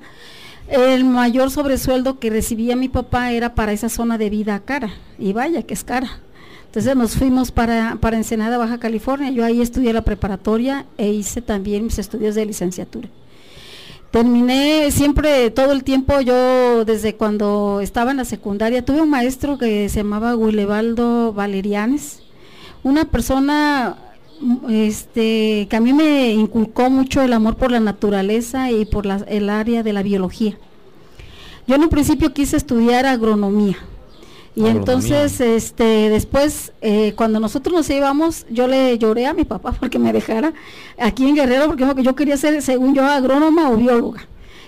Speaker 5: el mayor sobresueldo que recibía mi papá era para esa zona de vida cara. Y vaya que es cara. Entonces nos fuimos para, para Ensenada, Baja California. Yo ahí estudié la preparatoria e hice también mis estudios de licenciatura. Terminé siempre, todo el tiempo, yo desde cuando estaba en la secundaria, tuve un maestro que se llamaba Guilevaldo Valerianes, una persona este, que a mí me inculcó mucho el amor por la naturaleza y por el área de la biología. Yo en un principio quise estudiar agronomía. Y entonces, este, después, eh, cuando nosotros nos íbamos, yo le lloré a mi papá *laughs* porque me dejara aquí en Guerrero, porque yo quería ser, según yo, agrónoma o bióloga.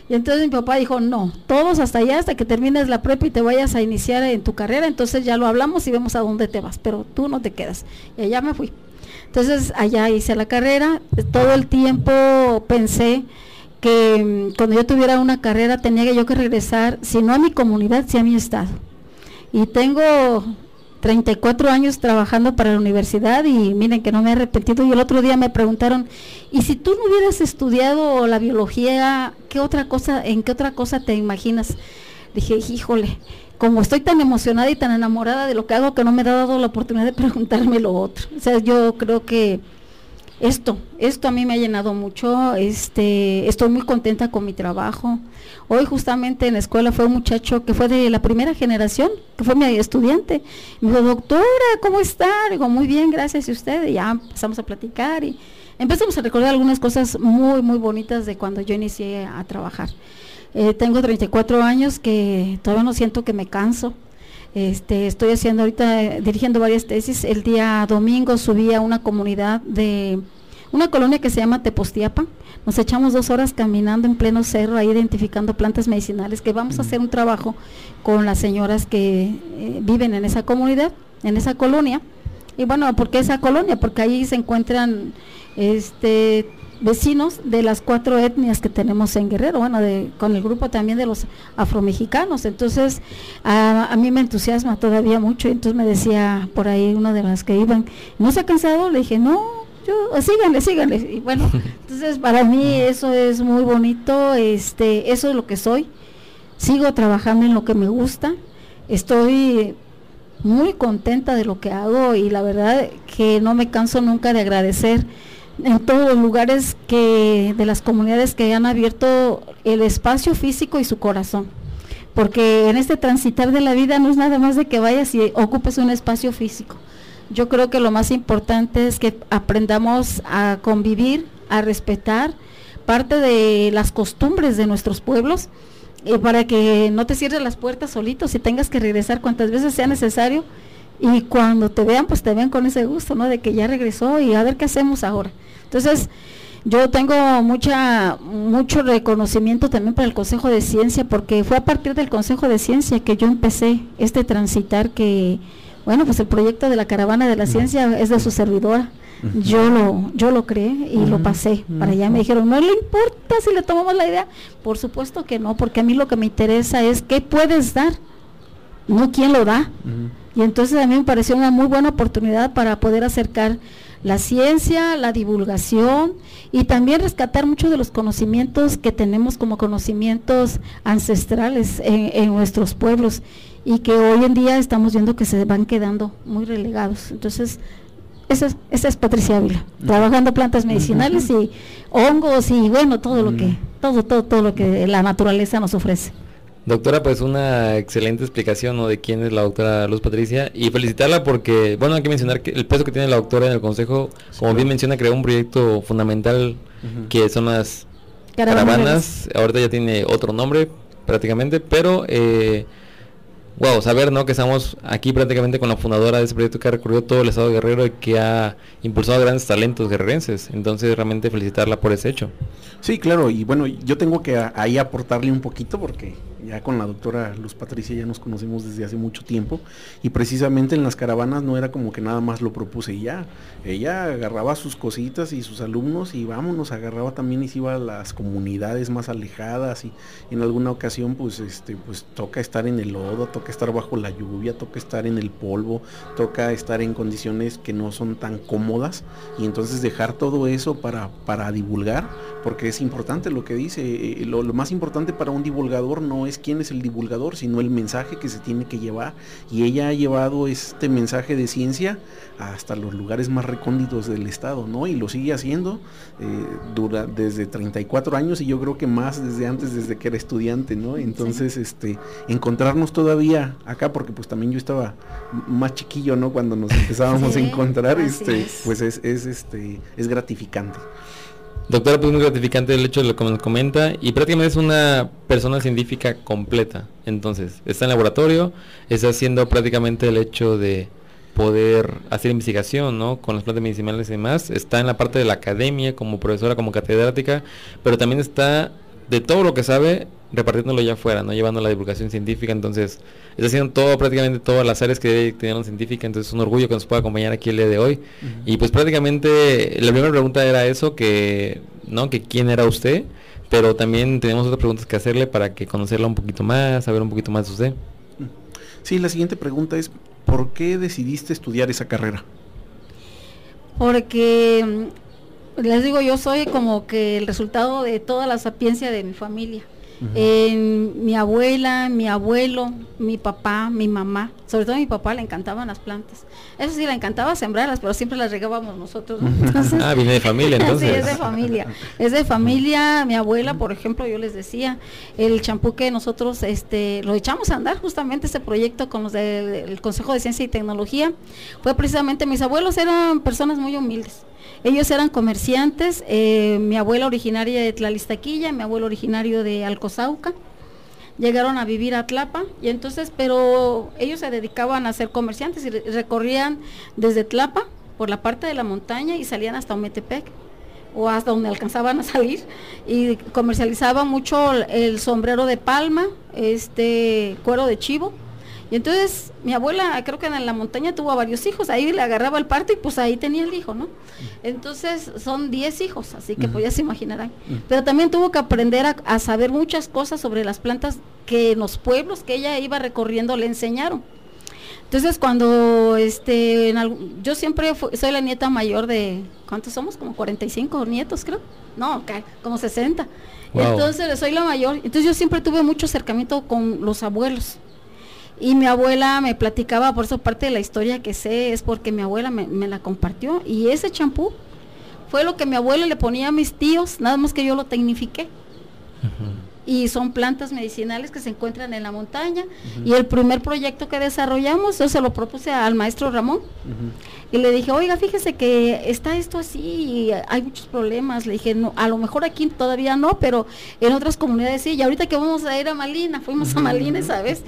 Speaker 5: Y entonces mi papá dijo, no, todos hasta allá, hasta que termines la prepa y te vayas a iniciar en tu carrera, entonces ya lo hablamos y vemos a dónde te vas, pero tú no te quedas. Y allá me fui. Entonces allá hice la carrera, todo el tiempo pensé que mm, cuando yo tuviera una carrera tenía que yo que regresar, si no a mi comunidad, si a mi estado. Y tengo 34 años trabajando para la universidad y miren que no me he arrepentido. Y el otro día me preguntaron, ¿y si tú no hubieras estudiado la biología, qué otra cosa, en qué otra cosa te imaginas? Dije, híjole, como estoy tan emocionada y tan enamorada de lo que hago que no me ha dado la oportunidad de preguntarme lo otro. O sea, yo creo que esto, esto a mí me ha llenado mucho, este, estoy muy contenta con mi trabajo. Hoy justamente en la escuela fue un muchacho que fue de la primera generación, que fue mi estudiante. Me dijo, doctora, ¿cómo está? Digo, muy bien, gracias. ¿Y usted? Y ya empezamos a platicar y empezamos a recordar algunas cosas muy, muy bonitas de cuando yo inicié a trabajar. Eh, tengo 34 años que todavía no siento que me canso. Este, estoy haciendo ahorita, dirigiendo varias tesis. El día domingo subí a una comunidad de una colonia que se llama Tepostiapa. Nos echamos dos horas caminando en pleno cerro, ahí identificando plantas medicinales, que vamos a hacer un trabajo con las señoras que eh, viven en esa comunidad, en esa colonia. Y bueno, ¿por qué esa colonia? Porque ahí se encuentran este vecinos de las cuatro etnias que tenemos en Guerrero, bueno, de, con el grupo también de los afromexicanos. Entonces, a, mí me entusiasma todavía mucho. Entonces me decía por ahí una de las que iban, ¿no se ha cansado? Le dije, no, yo, síganle, síganle. Y bueno, *laughs* entonces para mí eso es muy bonito, este, eso es lo que soy. Sigo trabajando en lo que me gusta. Estoy muy contenta de lo que hago y la verdad que no me canso nunca de agradecer en todos los lugares que de las comunidades que han abierto el espacio físico y su corazón. Porque en este transitar de la vida no es nada más de que vayas y ocupes un espacio físico. Yo creo que lo más importante es que aprendamos a convivir, a respetar parte de las costumbres de nuestros pueblos y para que no te cierres las puertas solitos y tengas que regresar cuantas veces sea necesario y cuando te vean, pues te vean con ese gusto, ¿no? De que ya regresó y a ver qué hacemos ahora. Entonces, yo tengo mucha mucho reconocimiento también para el Consejo de Ciencia, porque fue a partir del Consejo de Ciencia que yo empecé este transitar que, bueno, pues el proyecto de la Caravana de la Ciencia es de su servidora. Yo lo, yo lo creé y lo pasé para allá. Me dijeron, no le importa si le tomamos la idea. Por supuesto que no, porque a mí lo que me interesa es qué puedes dar, no quién lo da. Y entonces a mí me pareció una muy buena oportunidad para poder acercar la ciencia, la divulgación y también rescatar muchos de los conocimientos que tenemos como conocimientos ancestrales en, nuestros pueblos y que hoy en día estamos viendo que se van quedando muy relegados. Entonces, esa es, esa es Patricia Ávila, trabajando plantas medicinales y hongos y bueno, todo lo que, todo, todo, todo lo que la naturaleza nos ofrece.
Speaker 3: Doctora, pues una excelente explicación ¿no? de quién es la doctora Luz Patricia y felicitarla porque, bueno, hay que mencionar que el peso que tiene la doctora en el Consejo, como bien menciona, creó un proyecto fundamental que son las caravanas. ahorita ya tiene otro nombre prácticamente, pero, eh, wow, saber ¿no? que estamos aquí prácticamente con la fundadora de ese proyecto que ha recorrido todo el estado de Guerrero y que ha impulsado grandes talentos guerrerenses, entonces realmente felicitarla por ese hecho.
Speaker 4: Sí, claro, y bueno, yo tengo que ahí aportarle un poquito porque ya con la doctora Luz Patricia ya nos conocemos desde hace mucho tiempo y precisamente en las caravanas no era como que nada más lo propuse y ya. Ella agarraba sus cositas y sus alumnos y vámonos, agarraba también y se iba a las comunidades más alejadas y en alguna ocasión pues este pues toca estar en el lodo, toca estar bajo la lluvia, toca estar en el polvo, toca estar en condiciones que no son tan cómodas y entonces dejar todo eso para, para divulgar, porque es importante lo que dice, eh, lo, lo más importante para un divulgador no es quién es el divulgador, sino el mensaje que se tiene que llevar. Y ella ha llevado este mensaje de ciencia hasta los lugares más recónditos del estado, ¿no? Y lo sigue haciendo eh, dura, desde 34 años y yo creo que más desde antes, desde que era estudiante, ¿no? Entonces, este, encontrarnos todavía acá, porque pues también yo estaba más chiquillo, ¿no? Cuando nos *laughs* empezábamos a encontrar, este, pues es, es, este, es gratificante.
Speaker 3: Doctora, pues muy gratificante el hecho de lo que nos comenta y prácticamente es una persona científica completa. Entonces, está en laboratorio, está haciendo prácticamente el hecho de poder hacer investigación, ¿no? Con las plantas medicinales y demás. Está en la parte de la academia como profesora, como catedrática, pero también está de todo lo que sabe repartiéndolo ya afuera, ¿no? Llevando la divulgación científica, entonces está haciendo todo, prácticamente todas las áreas que una científica, entonces es un orgullo que nos pueda acompañar aquí el día de hoy. Y pues prácticamente la primera pregunta era eso, que, ¿no? Que quién era usted, pero también tenemos otras preguntas que hacerle para que conocerla un poquito más, saber un poquito más de usted.
Speaker 4: Sí, la siguiente pregunta es, ¿por qué decidiste estudiar esa carrera?
Speaker 5: Porque les digo, yo soy como que el resultado de toda la sapiencia de mi familia. Eh, mi abuela, mi abuelo, mi papá, mi mamá, sobre todo a mi papá le encantaban las plantas. Eso sí, le encantaba sembrarlas, pero siempre las regábamos nosotros. ¿no? *laughs* Entonces,
Speaker 3: ah, viene de familia entonces. *laughs*
Speaker 5: sí, es de familia. Es de familia. Mi abuela, por ejemplo, yo les decía, el champú que nosotros este, lo echamos a andar, justamente ese proyecto con los del Consejo de Ciencia y Tecnología, fue precisamente, mis abuelos eran personas muy humildes ellos eran comerciantes, eh, mi abuela originaria de Tlalistaquilla, mi abuelo originario de Alcozauca. Llegaron a vivir a Tlapa y entonces, pero ellos se dedicaban a ser comerciantes y recorrían desde Tlapa por la parte de la montaña y salían hasta Ometepec o hasta donde alcanzaban a salir y comercializaban mucho el sombrero de palma, este cuero de chivo y entonces mi abuela, creo que en la montaña tuvo varios hijos, ahí le agarraba el parto y pues ahí tenía el hijo, ¿no? Entonces son 10 hijos, así que pues ya se imaginarán. Pero también tuvo que aprender a, saber muchas cosas sobre las plantas que en los pueblos que ella iba recorriendo le enseñaron. Entonces cuando este yo siempre soy la nieta mayor de ¿cuántos somos? Como 45 nietos, creo. No, como 60. Entonces soy la mayor. Entonces yo siempre tuve mucho acercamiento con los abuelos. Y mi abuela me platicaba, por eso parte de la historia que sé es porque mi abuela me, la compartió. Y ese champú fue lo que mi abuela le ponía a mis tíos, nada más que yo lo tecnifiqué y son plantas medicinales que se encuentran en la montaña. Y el primer proyecto que desarrollamos, yo se lo propuse al maestro Ramón. Y le dije, oiga, fíjese que está esto así y hay muchos problemas. Le dije, no, a lo mejor aquí todavía no, pero en otras comunidades sí. Y ahorita que vamos a ir a Malina, fuimos a Malina, ¿sabes?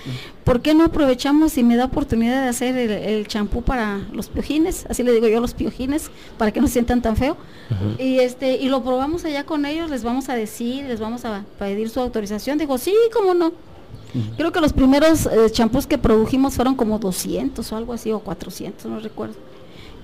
Speaker 5: ¿Por qué no aprovechamos y me da oportunidad de hacer el champú para los piojines? Así le digo yo, los piojines, para que no se sientan tan feo. Y este y lo probamos allá con ellos, les vamos a decir, les vamos a pedir su autorización. Dijo, sí, cómo no. Creo que los primeros eh, champús que produjimos fueron como 200 o algo así, o 400, no recuerdo.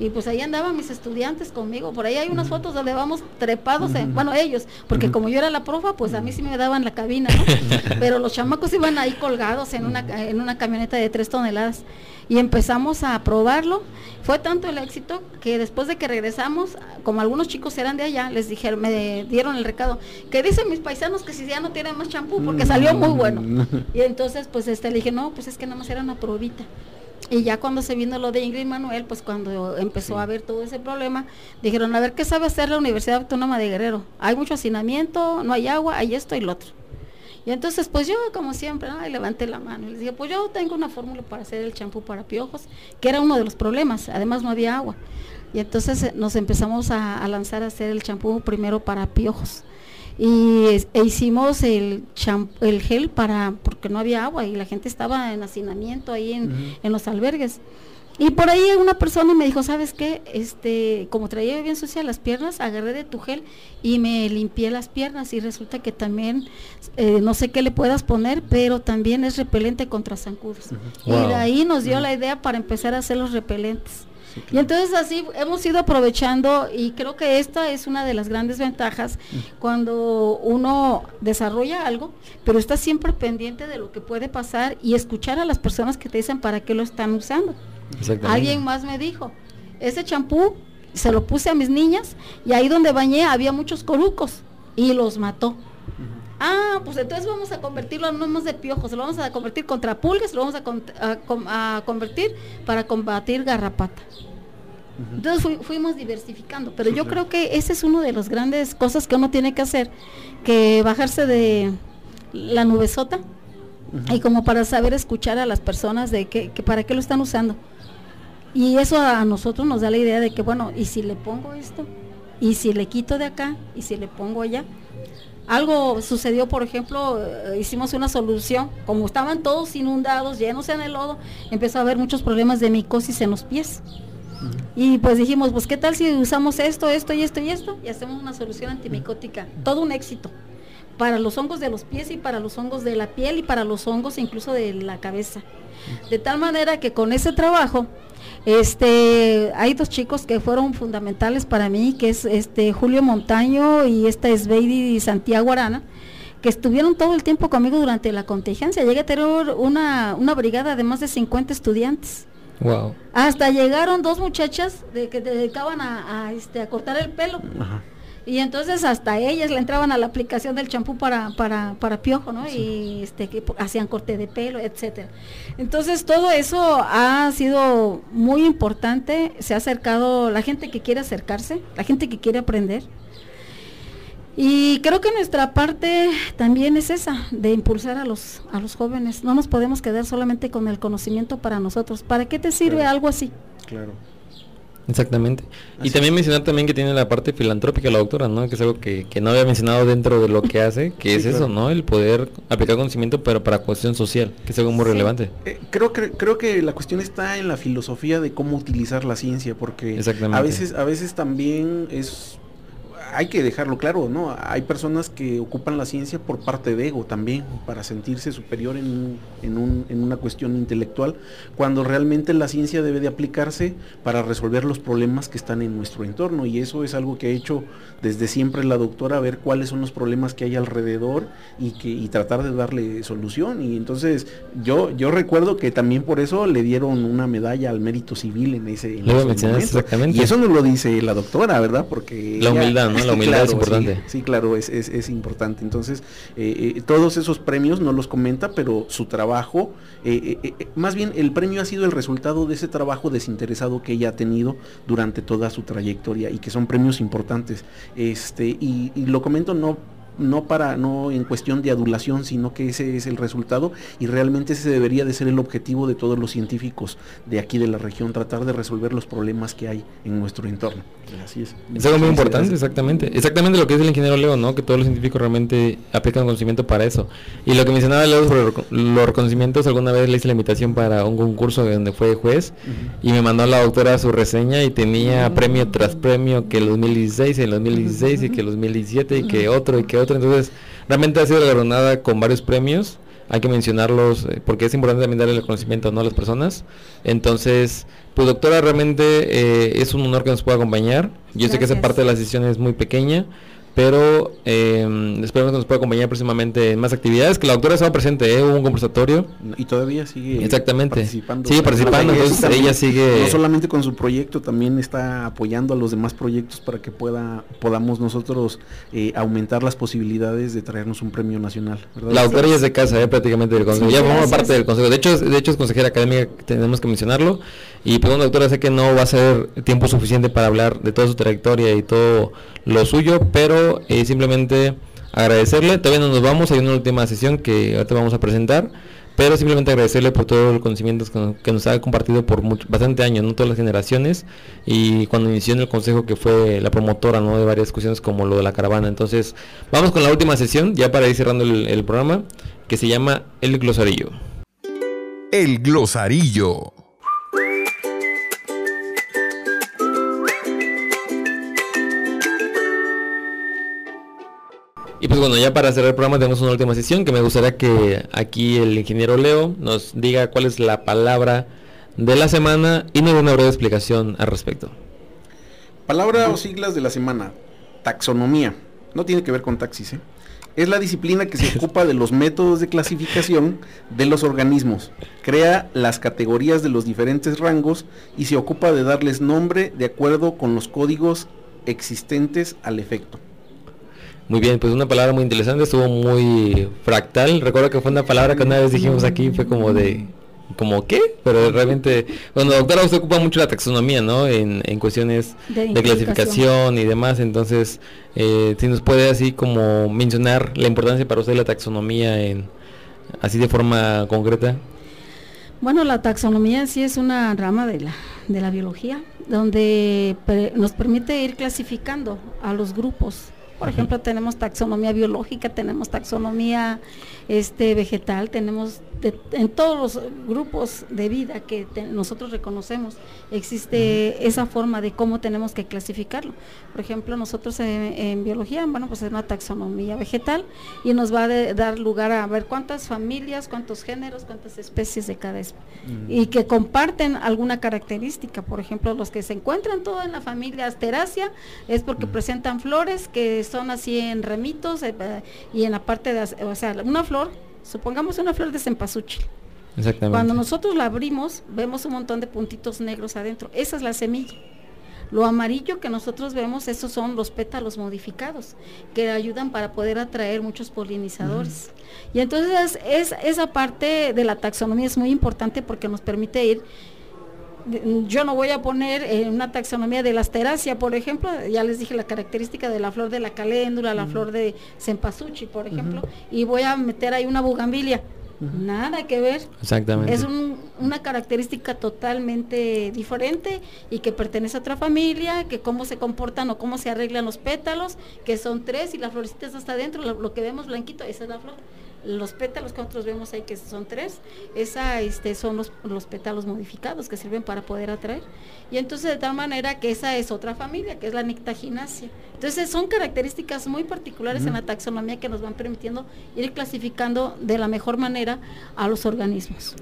Speaker 5: Y pues ahí andaban mis estudiantes conmigo. Por ahí hay unas fotos donde vamos trepados, bueno, ellos, porque como yo era la profa, pues a mí sí me daban la cabina, ¿no? *laughs* Pero los chamacos iban ahí colgados en una, en una camioneta de tres toneladas. Y empezamos a probarlo. Fue tanto el éxito que después de que regresamos, como algunos chicos eran de allá, les dijeron, me dieron el recado, que dicen mis paisanos que si ya no tienen más champú, porque salió muy bueno. *laughs* Y entonces, pues este, le dije, no, pues es que nada más era una probita. Y ya cuando se vino lo de Ingrid Manuel, pues cuando empezó a ver todo ese problema, dijeron, a ver, ¿qué sabe hacer la Universidad Autónoma de Guerrero? Hay mucho hacinamiento, no hay agua, hay esto y lo otro. Y entonces, pues yo, como siempre, levanté la mano y les dije, pues yo tengo una fórmula para hacer el champú para piojos, que era uno de los problemas, además no había agua. Y entonces eh, nos empezamos a, a lanzar a hacer el champú primero para piojos y e hicimos el, el gel para porque no había agua y la gente estaba en hacinamiento ahí en, en los albergues Y por ahí una persona me dijo, ¿sabes qué? Este, como traía bien sucias las piernas, agarré de tu gel y me limpié las piernas y resulta que también, eh, no sé qué le puedas poner, pero también es repelente contra zancudos. Y de ahí nos dio la idea para empezar a hacer los repelentes. Y entonces así hemos ido aprovechando y creo que esta es una de las grandes ventajas cuando uno desarrolla algo, pero está siempre pendiente de lo que puede pasar y escuchar a las personas que te dicen para qué lo están usando. Alguien más me dijo, ese champú se lo puse a mis niñas y ahí donde bañé había muchos corucos y los mató. Ah, pues entonces vamos a convertirlo no más de piojos, lo vamos a convertir contra pulgas, lo vamos a, convertir para combatir garrapata. Entonces fuimos diversificando, pero yo creo que ese es uno de las grandes cosas que uno tiene que hacer, que bajarse de la nubesota y como para saber escuchar a las personas de que para qué lo están usando. Y eso a nosotros nos da la idea de que, bueno, ¿y si le pongo esto? ¿Y si le quito de acá? ¿Y si le pongo allá? Algo sucedió, por ejemplo, eh, hicimos una solución, como estaban todos inundados, llenos en el lodo, empezó a haber muchos problemas de micosis en los pies. Y pues dijimos, pues qué tal si usamos esto, esto y esto y esto y hacemos una solución antimicótica. Todo un éxito para los hongos de los pies y para los hongos de la piel y para los hongos incluso de la cabeza. De tal manera que con ese trabajo este, hay dos chicos que fueron fundamentales para mí, que es este Julio Montaño y esta es Beidi Santiago Arana, que estuvieron todo el tiempo conmigo durante la contingencia. Llegué a tener una, una brigada de más de 50 estudiantes.
Speaker 3: Wow.
Speaker 5: Hasta llegaron dos muchachas de, que dedicaban a, este, a cortar el pelo. Ajá. Y entonces hasta ellas le entraban a la aplicación del champú para, para, para piojo, ¿no? Y este, que hacían corte de pelo, etcétera. Entonces todo eso ha sido muy importante, se ha acercado la gente que quiere acercarse, la gente que quiere aprender. Y creo que nuestra parte también es esa, de impulsar a los, a los jóvenes. No nos podemos quedar solamente con el conocimiento para nosotros. ¿Para qué te sirve algo así?
Speaker 4: Claro.
Speaker 3: Exactamente. y también mencionar también que tiene la parte filantrópica la doctora, ¿no? Que es algo que, no había mencionado dentro de lo que hace, que es eso, ¿no? El poder aplicar conocimiento, pero para cuestión social, que es algo muy relevante.
Speaker 4: Eh, creo que creo que la cuestión está en la filosofía de cómo utilizar la ciencia, porque a veces a veces también es hay que dejarlo claro, ¿no? Hay personas que ocupan la ciencia por parte de ego también, para sentirse superior en, en, una cuestión intelectual, cuando realmente la ciencia debe de aplicarse para resolver los problemas que están en nuestro entorno. Y eso es algo que ha hecho desde siempre la doctora, ver cuáles son los problemas que hay alrededor y, que, y tratar de darle solución. Y entonces yo, yo recuerdo que también por eso le dieron una medalla al mérito civil en ese,
Speaker 3: en
Speaker 4: Y eso no lo dice la doctora, ¿verdad? Porque...
Speaker 3: La humildad, ¿no? La humildad es importante.
Speaker 4: Sí, claro, es, es, importante. Entonces, eh, eh, todos esos premios no los comenta, pero su trabajo, eh, más bien el premio ha sido el resultado de ese trabajo desinteresado que ella ha tenido durante toda su trayectoria y que son premios importantes. Este, y, y lo comento no no para no en cuestión de adulación, sino que ese es el resultado y realmente ese debería de ser el objetivo de todos los científicos de aquí de la región, tratar de resolver los problemas que hay en nuestro entorno.
Speaker 3: Así es. Es algo muy importante, exactamente. Exactamente lo que es el ingeniero Leo, ¿no? Que todos los científicos realmente aplican conocimiento para eso. Y lo que mencionaba Leo sobre los reconocimientos, alguna vez le hice la invitación para un concurso donde fue juez y me mandó la doctora su reseña y tenía premio tras premio que el 2016 y el 2016 y que el 2017 y que otro y que otro entonces, realmente ha sido galardonada con varios premios. Hay que mencionarlos eh, porque es importante también darle el conocimiento a las personas. Entonces, pues doctora, realmente eh, es un honor que nos pueda acompañar. Yo sé que esa parte de la sesión es muy pequeña, pero eh, esperemos que nos pueda acompañar próximamente en más actividades, que la doctora estaba presente, ¿eh? hubo un conversatorio.
Speaker 4: Y todavía sigue
Speaker 3: Exactamente. participando. Sigue participando, entonces ella sigue...
Speaker 4: No solamente con su proyecto, también está apoyando a los demás proyectos para que pueda podamos nosotros eh, aumentar las posibilidades de traernos un premio nacional.
Speaker 3: La doctora ya es de casa, ¿eh? prácticamente del consejo. ya forma parte del consejo. De hecho, de hecho es consejera académica, tenemos que mencionarlo. Y bueno, doctora, sé que no va a ser tiempo suficiente para hablar de toda su trayectoria y todo lo suyo, pero eh, simplemente agradecerle. Todavía no nos vamos, hay una última sesión que ahorita vamos a presentar, pero simplemente agradecerle por todos los conocimientos que, nos ha compartido por bastante años, no todas las generaciones, y cuando inició en el consejo que fue la promotora ¿no? de varias cuestiones como lo de la caravana. Entonces, vamos con la última sesión, ya para ir cerrando el programa, que se llama El Glosarillo.
Speaker 1: El Glosarillo.
Speaker 3: Y pues bueno, ya para cerrar el programa tenemos una última sesión que me gustaría que aquí el ingeniero Leo nos diga cuál es la palabra de la semana y nos dé una breve explicación al respecto.
Speaker 4: Palabra o siglas de la semana. Taxonomía. No tiene que ver con taxis, ¿eh? Es la disciplina que se *laughs* ocupa de los métodos de clasificación de los organismos. Crea las categorías de los diferentes rangos y se ocupa de darles nombre de acuerdo con los códigos existentes al efecto.
Speaker 3: Muy bien, pues una palabra muy interesante, estuvo muy fractal. Recuerdo que fue una palabra que una vez dijimos aquí, fue como de como qué, pero realmente, bueno, doctora, usted ocupa mucho la taxonomía, ¿no? En, en cuestiones
Speaker 5: De
Speaker 3: de, clasificación y demás, entonces, eh, si nos puede así como mencionar la importancia para usted de la taxonomía en así de forma concreta.
Speaker 5: Bueno, la taxonomía sí es una rama de la, de la biología, donde pre- nos permite ir clasificando a los grupos. Por ejemplo, tenemos taxonomía biológica, tenemos taxonomía este, vegetal, tenemos de- en todos los grupos de vida que te- nosotros reconocemos, existe esa forma de cómo tenemos que clasificarlo. Por ejemplo, nosotros en, en biología, bueno, pues es una taxonomía vegetal y nos va a de- dar lugar a ver cuántas familias, cuántos géneros, cuántas especies de cada especie y que comparten alguna característica. Por ejemplo, los que se encuentran todo en la familia Asterácea es porque presentan flores que son así en remitos eh, y en la parte de, o sea, una flor, supongamos una flor de cempasúchil.
Speaker 3: Exactamente.
Speaker 5: Cuando nosotros la abrimos, vemos un montón de puntitos negros adentro. Esa es la semilla. Lo amarillo que nosotros vemos, esos son los pétalos modificados, que ayudan para poder atraer muchos polinizadores. Y entonces es, esa parte de la taxonomía es muy importante porque nos permite ir yo no voy a poner eh, una taxonomía de la asteracia, por ejemplo, ya les dije la característica de la flor de la caléndula, la flor de cempasúchil, por ejemplo, y voy a meter ahí una bugambilia. Nada que ver.
Speaker 3: Exactamente.
Speaker 5: Es un- una característica totalmente diferente y que pertenece a otra familia, que cómo se comportan o cómo se arreglan los pétalos, que son tres y las florecitas hasta adentro, lo, lo que vemos blanquito, esa es la flor. Los pétalos que nosotros vemos ahí que son tres, esa este, son los, los pétalos modificados que sirven para poder atraer. Y entonces de tal manera que esa es otra familia, que es la nictaginácea. Entonces son características muy particulares en la taxonomía que nos van permitiendo ir clasificando de la mejor manera a los organismos.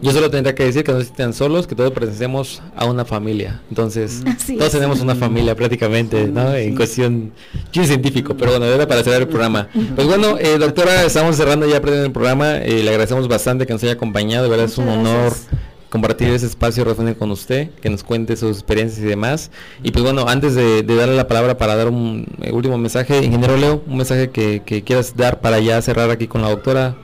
Speaker 3: Yo solo tendría que decir que no estén solos, que todos pertenecemos a una familia. Entonces,
Speaker 5: Así
Speaker 3: todos
Speaker 5: es.
Speaker 3: tenemos una familia prácticamente, ¿no? En cuestión científico, pero bueno, era para cerrar el programa. Pues bueno, eh, doctora, estamos cerrando ya el programa. eh, le agradecemos bastante que nos haya acompañado. De verdad es un honor
Speaker 5: gracias.
Speaker 3: compartir ese espacio radiofónico con usted, que nos cuente sus experiencias y demás. Y pues bueno, antes de, de darle la palabra para dar un eh, último mensaje, ingeniero Leo, un mensaje que, que quieras dar para ya cerrar aquí con la doctora.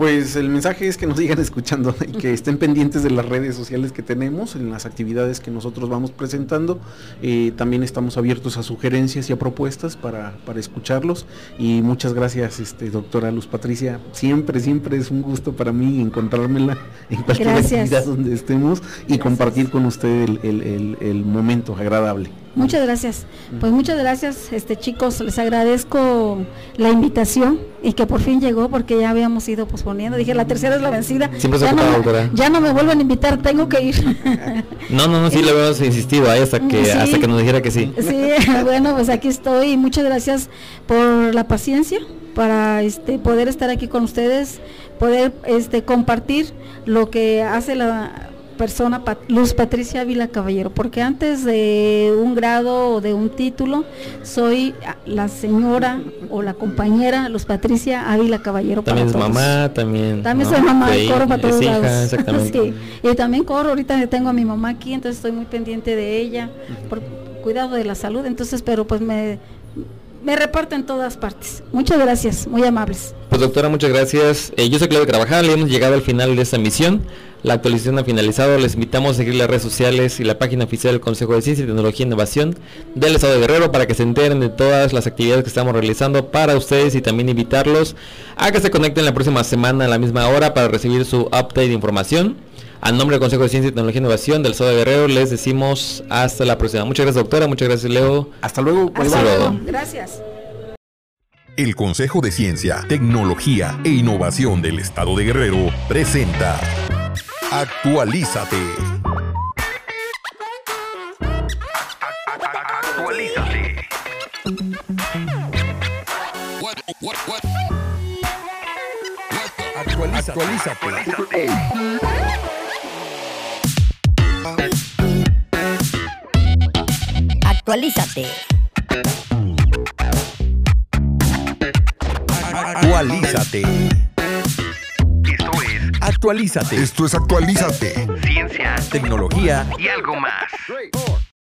Speaker 4: Pues el mensaje es que nos *laughs* sigan escuchando y que estén pendientes de las redes sociales que tenemos, en las actividades que nosotros vamos presentando. Eh, también estamos abiertos a sugerencias y a propuestas para, para escucharlos. Y muchas gracias, este, doctora Luz Patricia. Siempre, siempre es un gusto para mí encontrármela *laughs* en cualquier
Speaker 5: Gracias.
Speaker 4: actividad donde estemos y
Speaker 5: Gracias.
Speaker 4: compartir con usted el, el- el- el momento agradable.
Speaker 5: Muchas gracias. Pues muchas gracias, este chicos, les agradezco la invitación y que por fin llegó porque ya habíamos ido posponiendo. Dije, la tercera es la vencida.
Speaker 3: Siempre se
Speaker 5: ya, no,
Speaker 3: doctora.
Speaker 5: ya no me vuelvan a invitar, tengo que ir. *laughs*
Speaker 3: No, no, no, sí le habíamos insistido ahí hasta que,
Speaker 5: Sí.
Speaker 3: hasta que nos dijera que sí.
Speaker 5: Sí, *laughs* bueno, pues aquí estoy y muchas gracias por la paciencia para este poder estar aquí con ustedes, poder este compartir lo que hace la persona Pat- Luz Patricia Ávila Caballero, porque antes de un grado o de un título soy la señora o la compañera Luz Patricia Ávila Caballero. para
Speaker 3: También es
Speaker 5: todos.
Speaker 3: mamá, también.
Speaker 5: También
Speaker 3: ¿no?
Speaker 5: soy mamá
Speaker 3: Sí,
Speaker 5: coro para
Speaker 3: es
Speaker 5: todos
Speaker 3: hija,
Speaker 5: lados. *laughs*
Speaker 3: exactamente.
Speaker 5: Sí, Y también corro, ahorita tengo a mi mamá aquí, entonces estoy muy pendiente de ella, por cuidado de la salud, entonces, pero pues me, me reparto en todas partes. Muchas gracias, muy amables.
Speaker 3: Pues doctora, muchas gracias. Eh, yo soy Claudio Carvajal y hemos llegado al final de esta misión. La actualización ha finalizado. Les invitamos a seguir las redes sociales y la página oficial del Consejo de Ciencia, Tecnología e Innovación del Estado de Guerrero para que se enteren de todas las actividades que estamos realizando para ustedes y también invitarlos a que se conecten la próxima semana a la misma hora para recibir su update de información. A nombre del Consejo de Ciencia, Tecnología e Innovación del Estado de Guerrero les decimos hasta la próxima. Muchas gracias doctora, muchas gracias Leo.
Speaker 4: Hasta luego.
Speaker 5: Hasta
Speaker 3: luego.
Speaker 5: luego. Gracias.
Speaker 7: El Consejo de Ciencia, Tecnología e Innovación del Estado de Guerrero presenta Actualízate.
Speaker 8: Actualízate.
Speaker 1: Actualízate.
Speaker 9: Actualízate.
Speaker 1: Actualízate.
Speaker 10: Esto es
Speaker 1: Actualízate.
Speaker 11: Esto es Actualízate.
Speaker 10: ciencia
Speaker 1: Tecnología
Speaker 10: y algo más.